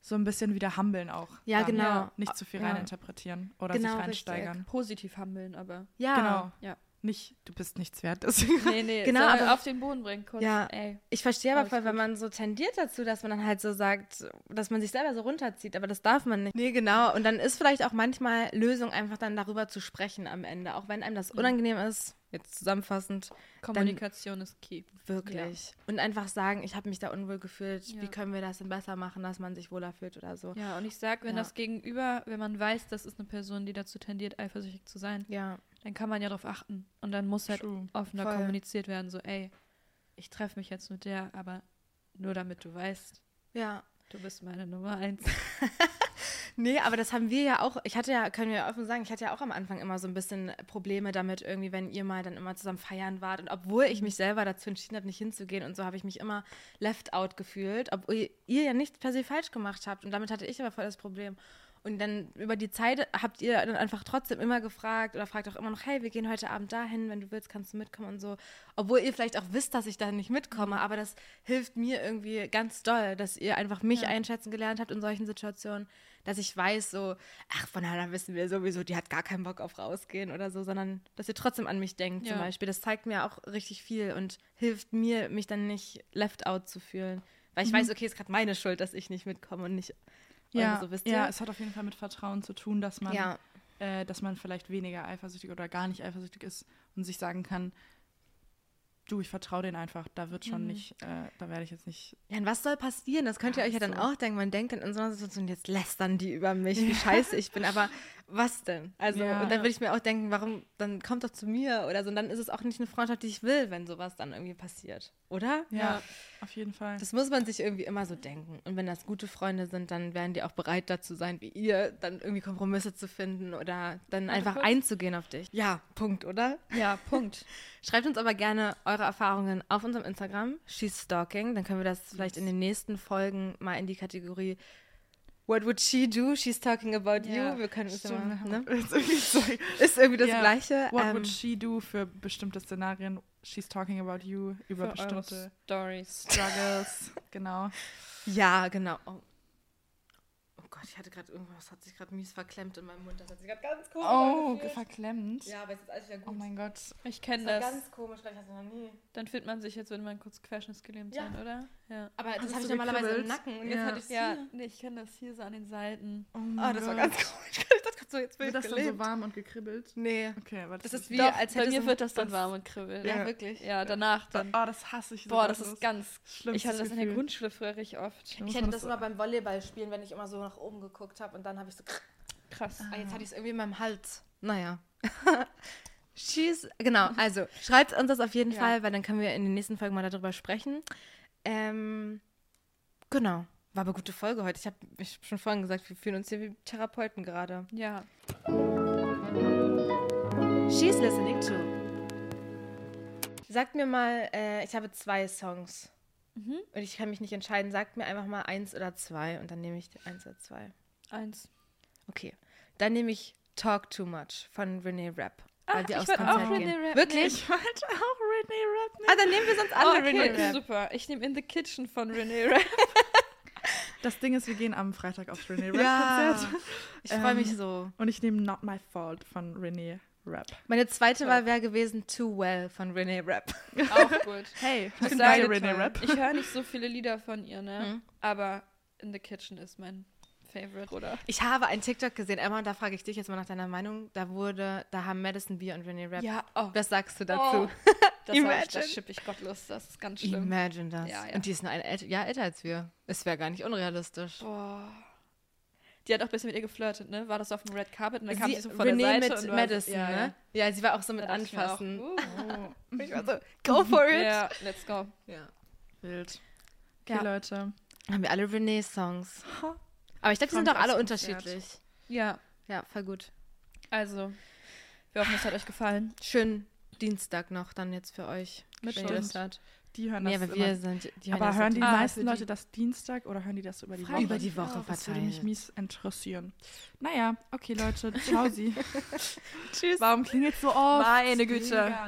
so ein bisschen wieder humbeln auch. Ja, dann. genau. Nicht zu viel Ja. reininterpretieren oder Genau, sich richtig. reinsteigern. Positiv handeln, aber. ja, Genau. Ja. Nicht, du bist nichts wert. Deswegen. Nee, nee, <laughs> Genau, aber- auf den Boden bringen, kurz. Ja. Ey. Ich verstehe aber voll, wenn man so tendiert dazu, dass man dann halt so sagt, dass man sich selber so runterzieht, aber das darf man nicht. Nee, genau. Und dann ist vielleicht auch manchmal Lösung, einfach dann darüber zu sprechen am Ende, auch wenn einem das unangenehm ist. Jetzt zusammenfassend, Kommunikation ist key. wirklich. Und einfach sagen, ich habe mich da unwohl gefühlt, Ja. wie können wir das denn besser machen, dass man sich wohler fühlt oder so. Ja, und ich sag, wenn Ja. das Gegenüber, wenn man weiß, das ist eine Person, die dazu tendiert, eifersüchtig zu sein, Ja, dann kann man ja darauf achten. Und dann muss halt True. offener Voll. kommuniziert werden, so, ey, ich treffe mich jetzt mit der, aber nur damit du weißt, ja. du bist meine Nummer eins. <laughs> Nee, aber das haben wir ja auch. Ich hatte ja, können wir ja offen sagen, ich hatte ja auch am Anfang immer so ein bisschen Probleme damit, irgendwie, wenn ihr mal dann immer zusammen feiern wart. Und obwohl ich mich selber dazu entschieden habe, nicht hinzugehen und so, habe ich mich immer left out gefühlt, obwohl ihr, ihr ja nichts per se falsch gemacht habt. Und damit hatte ich aber voll das Problem. Und dann über die Zeit habt ihr dann einfach trotzdem immer gefragt oder fragt auch immer noch, hey, wir gehen heute Abend dahin, wenn du willst, kannst du mitkommen und so. Obwohl ihr vielleicht auch wisst, dass ich da nicht mitkomme, aber das hilft mir irgendwie ganz doll, dass ihr einfach mich Ja. einschätzen gelernt habt in solchen Situationen, dass ich weiß, so, ach, von Hannah wissen wir sowieso, die hat gar keinen Bock auf rausgehen oder so, sondern dass ihr trotzdem an mich denkt zum Ja. Beispiel. Das zeigt mir auch richtig viel und hilft mir, mich dann nicht left out zu fühlen. Weil ich Mhm. weiß, okay, ist gerade meine Schuld, dass ich nicht mitkomme und nicht. Ja, so, wisst ihr? ja, es hat auf jeden Fall mit Vertrauen zu tun, dass man, ja. äh, dass man vielleicht weniger eifersüchtig oder gar nicht eifersüchtig ist und sich sagen kann, du, ich vertraue denen einfach, da wird schon Mhm. nicht, äh, da werde ich jetzt nicht. Ja, und was soll passieren? Das könnt ihr Ja, euch ja dann so. auch denken. Man denkt dann in so einer Situation, jetzt lästern die über mich, wie <laughs> scheiße ich bin. Aber was denn? Also, Ja. und dann würde ich mir auch denken, warum, dann kommt doch zu mir oder so. Und dann ist es auch nicht eine Freundschaft, die ich will, wenn sowas dann irgendwie passiert. Oder? Ja, auf jeden Fall. Das muss man sich irgendwie immer so denken. Und wenn das gute Freunde sind, dann werden die auch bereit dazu sein, wie ihr, dann irgendwie Kompromisse zu finden oder dann einfach einzugehen auf dich. Ja, Punkt, oder? Ja, Punkt. <laughs> Schreibt uns aber gerne eure Erfahrungen auf unserem Instagram, She's Stalking. Dann können wir das vielleicht in den nächsten Folgen mal in die Kategorie What would she do? She's talking about Ja, you. Wir können es immer, ne? <laughs> ist irgendwie Ist irgendwie das Ja. Gleiche. What ähm, would she do für bestimmte Szenarien? She's Talking About You über bestimmte Stories. Struggles. genau. <laughs> Ja, genau. Oh. Oh Gott, ich hatte gerade irgendwas, hat sich gerade mies verklemmt in meinem Mund. Das hat sich gerade ganz komisch Oh, angefühlt. verklemmt. Ja, aber es ist alles wieder gut. Oh mein Gott. Ich das kenne war das. ganz komisch, weil ich hatte noch nie. Dann fühlt man sich jetzt, wenn man kurz querschnittsgelähmt Ja. sein, oder? Ja. Aber das Hast habe ich normalerweise im? Nacken und jetzt Ja. hatte ich Ja, hier. nee, ich kenne das hier so an den Seiten. Oh, Oh, mein das war Gott. ganz <laughs> komisch. Ich dachte <laughs> so, jetzt Wird das dann so gelebt. warm und gekribbelt? Nee. Okay, aber Das das, ist wie, Doch, als bei hätte mir wird das dann das- warm und kribbelt. Ja, Ja. wirklich. Ja, danach dann. Oh, das hasse ich so. Boah, das ist ist ganz. schlimm. Ich hatte das in der Grundschule früher richtig oft. Ich hätte das immer beim Volleyballspielen, wenn ich immer so nach oben geguckt habe und dann habe ich so. Krass. Ah, jetzt hatte ich es irgendwie in meinem Hals. Naja. <laughs> She's, genau, also schreibt uns das auf jeden Ja. Fall, weil dann können wir in den nächsten Folgen mal darüber sprechen. Ähm, genau. War aber gute Folge heute. Ich habe ich hab schon vorhin gesagt, wir fühlen uns hier wie Therapeuten gerade. Ja. She's listening to. Sagt mir mal, äh, ich habe zwei Songs Mhm. und ich kann mich nicht entscheiden. Sagt mir einfach mal eins oder zwei und dann nehme ich die eins oder zwei. Eins. Okay. Dann nehme ich Talk Too Much von Renee Rapp. Weil Ach, wir ich aufs wollte auch Konzert Renee gehen. Rapp Wirklich? <laughs> Ich wollte auch Renee Rapp nehmen. Ah, dann nehmen wir sonst alle Oh, okay, Renee Rapp. super. Ich nehme In the Kitchen von Renee Rapp. <laughs> Das Ding ist, wir gehen am Freitag aufs Renee Ja, Rapp-Konzert. ich freue mich Ähm, so. Und ich nehme Not My Fault von Renee Rapp. Meine zweite Toll. Wahl wäre gewesen Too Well von Renee Rapp. Auch gut. <laughs> Hey, Ich ich beide toll. Renee Rapp. Ich höre nicht so viele Lieder von ihr, ne? Mhm. Aber In the Kitchen ist mein Favorite, oder? Ich habe einen TikTok gesehen, Emma, und da frage ich dich jetzt mal nach deiner Meinung. Da wurde, da haben Madison Beer und Renee Rapp. Ja, oh, Was sagst du dazu? Oh, <laughs> das, ich, Imagine. das schipp ich gottlos. Das ist ganz schlimm. Imagine das. Ja, ja. Und die ist nur ein äl- Jahr älter als wir. Es wäre gar nicht unrealistisch. Boah. Die hat auch ein bisschen mit ihr geflirtet, ne? War das auf dem Red Carpet und dann kam sie so von Renee der Seite mit und war Madison, so, ja, ne? Ja. Ja, sie war auch so mit dachte ich anfassen. uh, Oh, <laughs> Ich war so, go for it. Ja, let's go. Ja. wild. Okay, Ja. Leute. Haben wir alle Renee-Songs. Aber ich glaube, die sind doch alle unterschiedlich. Ja, Ja, voll gut. also, wir hoffen, es hat euch gefallen. Schönen Dienstag noch dann jetzt für euch. Hört. Die hören Nee, das aber immer. sind. Die aber das hören die Ah, meisten für die- Leute das Dienstag oder hören die das über die Freitag. Woche? über die Woche Das würde mich verteilt. mies interessieren. Naja, okay, Leute, ciao sie. <laughs> <laughs> Tschüss. Warum klingt jetzt so oft? Meine Güte. Digga.